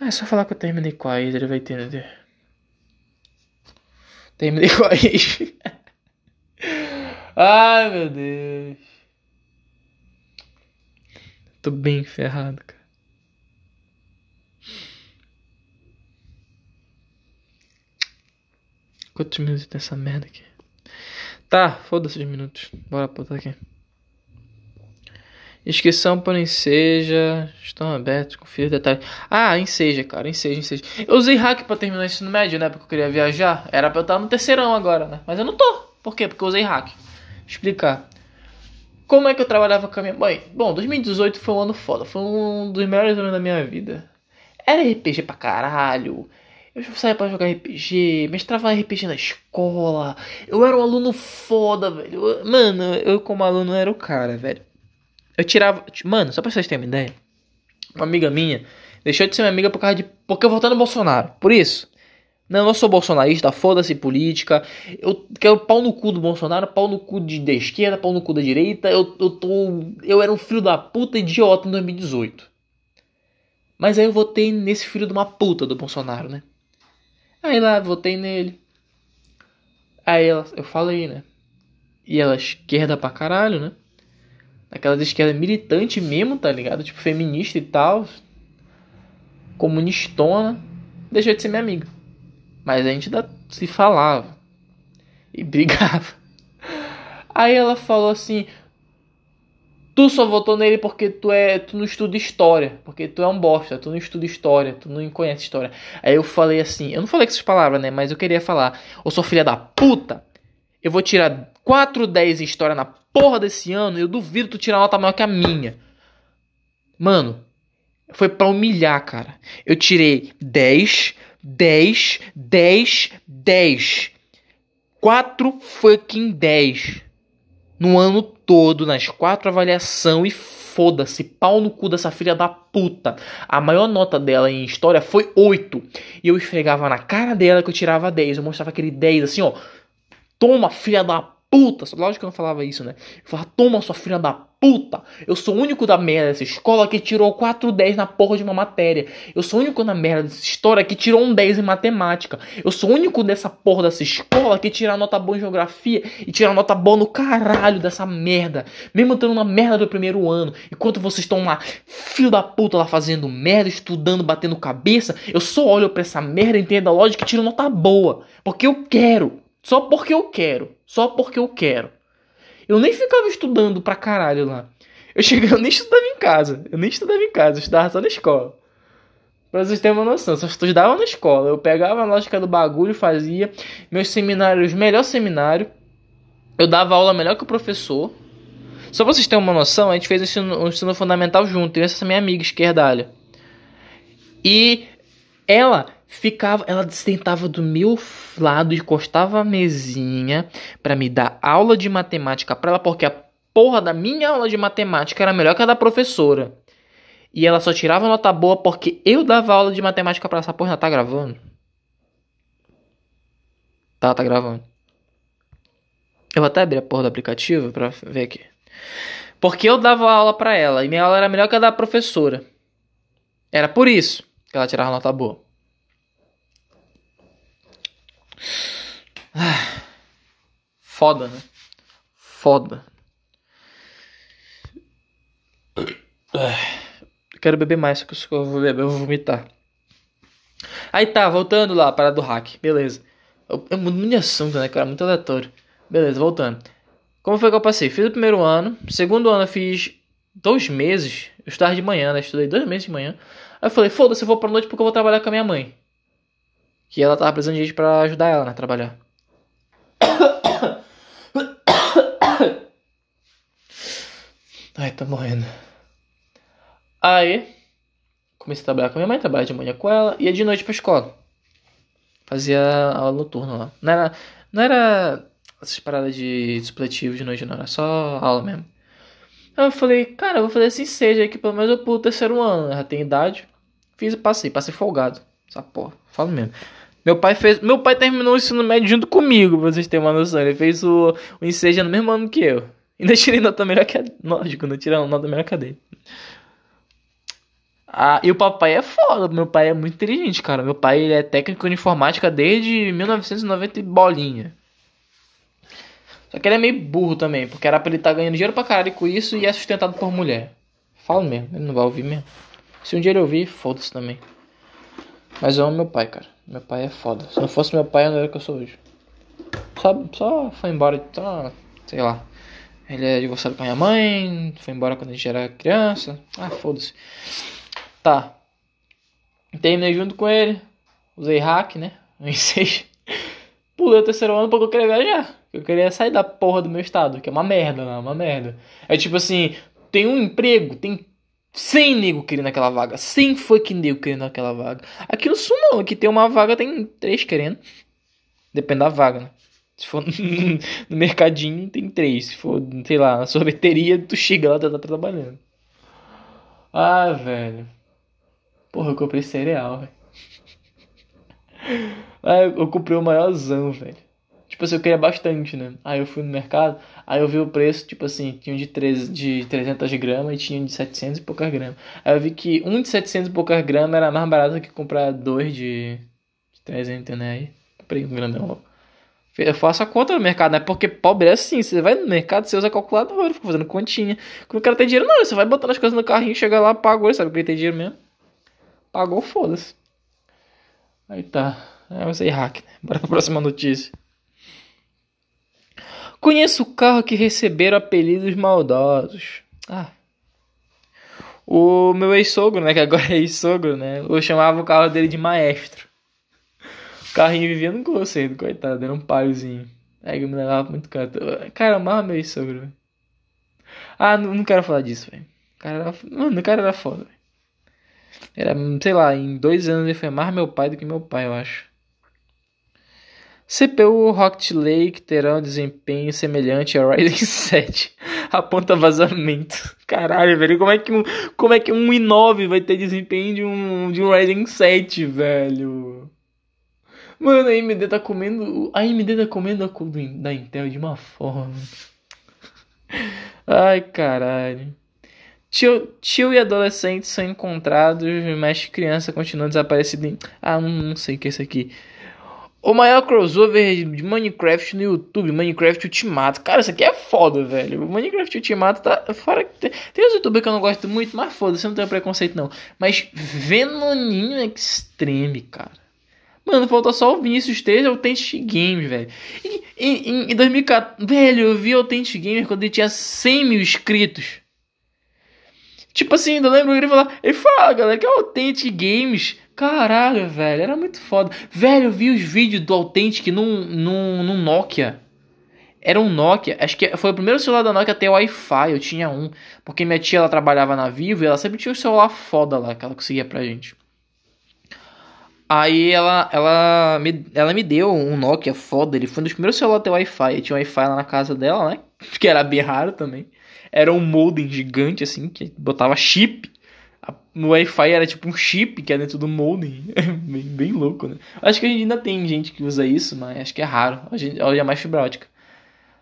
É só falar que eu terminei com a ex, ele vai entender. Terminei com a ex. Ai, meu Deus. Tô bem ferrado, cara. Quantos minutos tem essa merda aqui? Tá, foda-se os minutos. Bora botar aqui. Inscrição para Enseja. Estão abertos, confira detalhes. Ah, Enseja, cara, Enseja, Enseja. Eu usei hack para terminar o ensino médio, né? Porque eu queria viajar. Era pra eu estar no terceirão agora, né? Mas eu não tô. Por quê? Porque eu usei hack. Explicar. Como é que eu trabalhava com a minha mãe? Bom, 2018 foi um ano foda. Foi um dos melhores anos da minha vida. Era RPG pra caralho. Eu saía pra jogar RPG, mestrava RPG na escola. Eu era um aluno foda, velho. Mano, eu como aluno era o cara, velho. Eu tirava. Mano, só pra vocês terem uma ideia. Uma amiga minha deixou de ser minha amiga por causa de. Porque eu votei no Bolsonaro. Por isso. Não, eu não sou bolsonarista, foda-se política. Eu quero pau no cu do Bolsonaro, pau no cu de, da esquerda, pau no cu da direita. Eu, eu tô. Eu era um filho da puta idiota em 2018. Mas aí eu votei nesse filho de uma puta do Bolsonaro, né? Aí lá, votei nele. Aí ela, eu falei, né? E ela esquerda pra caralho, né? Aquelas esquerda militante mesmo, tá ligado? Tipo, feminista e tal. Comunistona. Deixou de ser minha amiga. Mas a gente ainda se falava. E brigava. Aí ela falou assim: Tu só votou nele porque tu é, tu não estuda história, porque tu é um bosta, tu não estuda história, tu não conhece história. Aí eu falei assim, eu não falei com essas palavras, né, mas eu queria falar, ô sua filha da puta, eu vou tirar 4 10 em história na porra desse ano, eu duvido tu tirar uma nota maior que a minha. Mano, foi para humilhar, cara. Eu tirei 10, 10, 10, 10. 4 fucking 10 no ano todo, nas quatro avaliações e foda-se, pau no cu dessa filha da puta. A maior nota dela em história foi 8. E eu esfregava na cara dela que eu tirava 10. Eu mostrava aquele 10 assim, ó. Toma, filha da puta. Lógico que eu não falava isso, né? Eu falava, toma, sua filha da puta. Eu sou o único da merda dessa escola que tirou 4 10 na porra de uma matéria. Eu sou o único na merda dessa história que tirou um 10 em matemática. Eu sou o único dessa porra dessa escola que tira nota boa em geografia e tira nota boa no caralho dessa merda. Mesmo tendo uma merda do primeiro ano. Enquanto vocês estão lá, filho da puta, lá fazendo merda, estudando, batendo cabeça, eu só olho pra essa merda, entendo a lógica e tiro nota boa. Porque eu quero. Só porque eu quero. Só porque eu quero. Eu nem ficava estudando pra caralho lá. Eu chegava, eu nem estudava em casa. Eu nem estudava em casa, eu estudava só na escola. Pra vocês terem uma noção, só estudava na escola. Eu pegava a lógica do bagulho, fazia meus seminários, melhor seminário. Eu dava aula melhor que o professor. Só pra vocês terem uma noção, a gente fez o ensino, o ensino fundamental junto. E essa minha amiga esquerdalha. E ela ficava, ela sentava do meu lado, encostava a mesinha para me dar aula de matemática para ela, porque a porra da minha aula de matemática era melhor que a da professora. E ela só tirava nota boa porque eu dava aula de matemática para essa porra. Tá gravando? Tá, tá gravando. Eu vou até abrir a porra do aplicativo pra ver aqui. Porque eu dava aula pra ela e minha aula era melhor que a da professora. Era por isso que ela tirava nota boa. Ah, foda, né? Foda. Eu quero beber mais, só que eu vou beber, eu vou vomitar. Aí tá, voltando lá, para do hack. Beleza. Mudo muito assunto, né, cara? Muito aleatório. Beleza, voltando. Como foi que eu passei? Fiz o primeiro ano. Segundo ano eu fiz dois meses. Eu estudava de manhã, né? Estudei dois meses de manhã. Aí eu falei, foda-se, eu vou pra noite porque eu vou trabalhar com a minha mãe. Que ela tava precisando de gente pra ajudar ela, né? Trabalhar. Ai, tá morrendo. Aí, comecei a trabalhar com a minha mãe, trabalhar de manhã com ela, ia de noite pra escola. Fazia aula noturna lá. Não era, não era essas paradas de supletivo de noite, não, era só aula mesmo. Aí eu falei, cara, eu vou fazer assim seja que pelo menos eu pulo o terceiro ano, né? já tenho idade. Fiz e passei, passei folgado. Essa porra, falo mesmo. Meu pai fez. Meu pai terminou o ensino médio junto comigo, pra vocês terem uma noção. Ele fez o, o Enseja no mesmo ano que eu. Ainda tirei nota melhor que a. Lógico, não tirei nota melhor que a dele. Ah, e o papai é foda, meu pai é muito inteligente, cara. Meu pai ele é técnico de informática desde 1990 e bolinha. Só que ele é meio burro também, porque era pra ele estar tá ganhando dinheiro pra caralho com isso e é sustentado por mulher. Falo mesmo, ele não vai ouvir mesmo. Se um dia ele ouvir, foda-se também. Mas eu amo meu pai, cara. Meu pai é foda. Se não fosse meu pai, eu não era o que eu sou hoje. Só, só foi embora, só, sei lá. Ele é divorciado com a minha mãe, foi embora quando a gente era criança. Ah, foda-se. Tá. Terminei junto com ele. Usei hack, né? Em 6. Pulei o terceiro ano porque eu queria viajar. Eu queria sair da porra do meu estado, que é uma merda, não, uma merda. É tipo assim, tem um emprego, tem 100 nego querendo aquela vaga. 100 fucking nego querendo aquela vaga. Aqui no sul não, aqui tem uma vaga, tem 3 querendo. Depende da vaga, né? Se for no mercadinho, tem 3. Se for, sei lá, na sorveteria, tu chega lá, tu tá trabalhando. Ah, velho. Porra, eu comprei cereal, velho. Ah, eu comprei o maiorzão, velho. Tipo assim, eu queria bastante, né? Aí eu fui no mercado, aí eu vi o preço, tipo assim, tinha de, 3, de 300 gramas e tinha de 700 e poucas gramas. Aí eu vi que um de 700 e poucas gramas era mais barato que comprar dois de, de 300, né? Aí comprei um grandão. Eu faço a conta no mercado, né? Porque pobre é assim, você vai no mercado, você usa calculadora, fica fazendo continha. Quando o cara tem dinheiro, não, você vai botando as coisas no carrinho, chega lá, pagou, sabe que ele tem dinheiro mesmo. Pagou, foda-se. Aí tá. É, eu usei hack, né? Bora pra próxima notícia. Conheço o carro que receberam apelidos maldosos. Ah. O meu ex-sogro, né? Que agora é ex-sogro, né? Eu chamava o carro dele de maestro. O carrinho vivia no conceito, coitado. Era um paliozinho. Aí eu me levava muito canto. Cara, amava meu ex-sogro, Ah, não, não quero falar disso, velho. O cara era... Mano, o cara era foda, velho. Era, sei lá, em dois anos ele foi mais meu pai do que meu pai, eu acho. CPU Rocket Lake terá um desempenho semelhante ao Ryzen 7. Aponta vazamento. Caralho, velho. Como é que um, como é que um i9 vai ter desempenho de um, de um Ryzen 7, velho? Mano, a AMD tá comendo. A AMD tá comendo a cor da Intel de uma forma. Ai, caralho. Tio, tio e adolescente são encontrados, mas criança continua desaparecida em. Ah, não, não sei o que é isso aqui. O maior crossover de Minecraft no YouTube, Minecraft Ultimato. Cara, isso aqui é foda, velho. O Minecraft Ultimato tá fora. Tem, tem uns youtubers que eu não gosto muito, mas foda, você não tem preconceito não. Mas Venoninho Extreme, cara. Mano, falta só o Vinícius 3 e o Authentic Game, velho. E, em, em 2014, velho, eu vi o Authentic Game quando ele tinha 100 mil inscritos. Tipo assim, eu lembro ele falar, ele fala, galera, que é o Authentic Games. Caralho, velho, era muito foda. Velho, eu vi os vídeos do Authentic num, num, num Nokia. Era um Nokia, acho que foi o primeiro celular da Nokia a ter Wi-Fi, eu tinha um. Porque minha tia, ela trabalhava na Vivo e ela sempre tinha um celular foda lá, que ela conseguia pra gente. Aí ela, ela, me, ela me deu um Nokia foda, ele foi um dos primeiros celulares a ter Wi-Fi. Tinha Wi-Fi lá na casa dela, né? Que era bem raro também. Era um modem gigante, assim, que botava chip. No Wi-Fi era tipo um chip que é dentro do modem. bem, bem louco, né? Acho que ainda tem gente que usa isso, mas acho que é raro. Hoje, hoje é mais fibra ótica.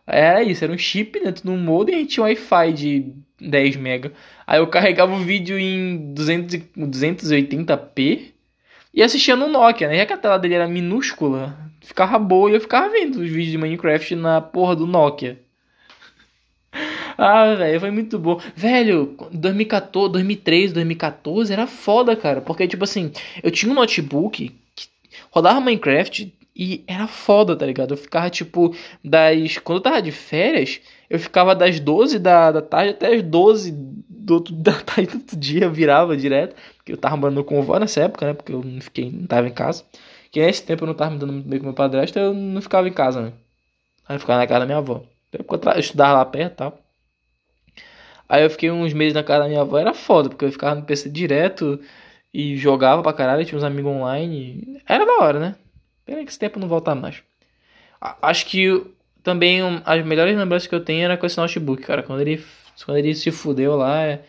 Era isso, era um chip dentro do modem e tinha um Wi-Fi de 10 mega. Aí eu carregava o vídeo em 200, 280p e assistia no Nokia, né? Já que a tela dele era minúscula, ficava boa e eu ficava vendo os vídeos de Minecraft na porra do Nokia. Ah, velho, foi muito bom. Velho, 2014, 2013, 2014 era foda, cara. Porque, tipo assim, eu tinha um notebook que rodava Minecraft e era foda, tá ligado? Eu ficava, tipo, das. Quando eu tava de férias, eu ficava das 12 da, da tarde até as 12 do outro, da tarde do outro dia, virava direto. Porque eu tava morando com vó nessa época, né? Porque eu não fiquei, não tava em casa. Que nesse tempo eu não tava me dando muito bem com meu padrasto, eu não ficava em casa, né? Aí eu ficava na casa da minha avó. Eu estudava lá perto e tal. Aí eu fiquei uns meses na casa da minha avó, era foda, porque eu ficava no PC direto e jogava pra caralho, tinha uns amigos online. Era da hora, né? Pena que esse tempo não volta mais. Acho que também as melhores lembranças que eu tenho era com esse notebook, cara. Quando ele, quando ele se fudeu lá, é,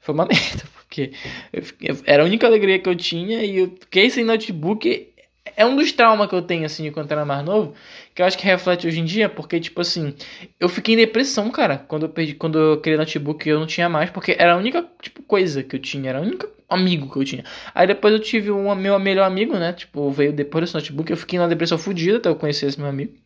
foi uma merda, porque eu, era a única alegria que eu tinha e eu fiquei sem notebook é um dos traumas que eu tenho, assim, quando era mais novo, que eu acho que reflete hoje em dia, porque, tipo assim, eu fiquei em depressão, cara, quando eu perdi, quando eu criei notebook eu não tinha mais, porque era a única, tipo, coisa que eu tinha, era a única amigo que eu tinha. Aí depois eu tive um meu melhor amigo, né, tipo, veio depois desse notebook, eu fiquei na depressão fodida até eu conhecer esse meu amigo.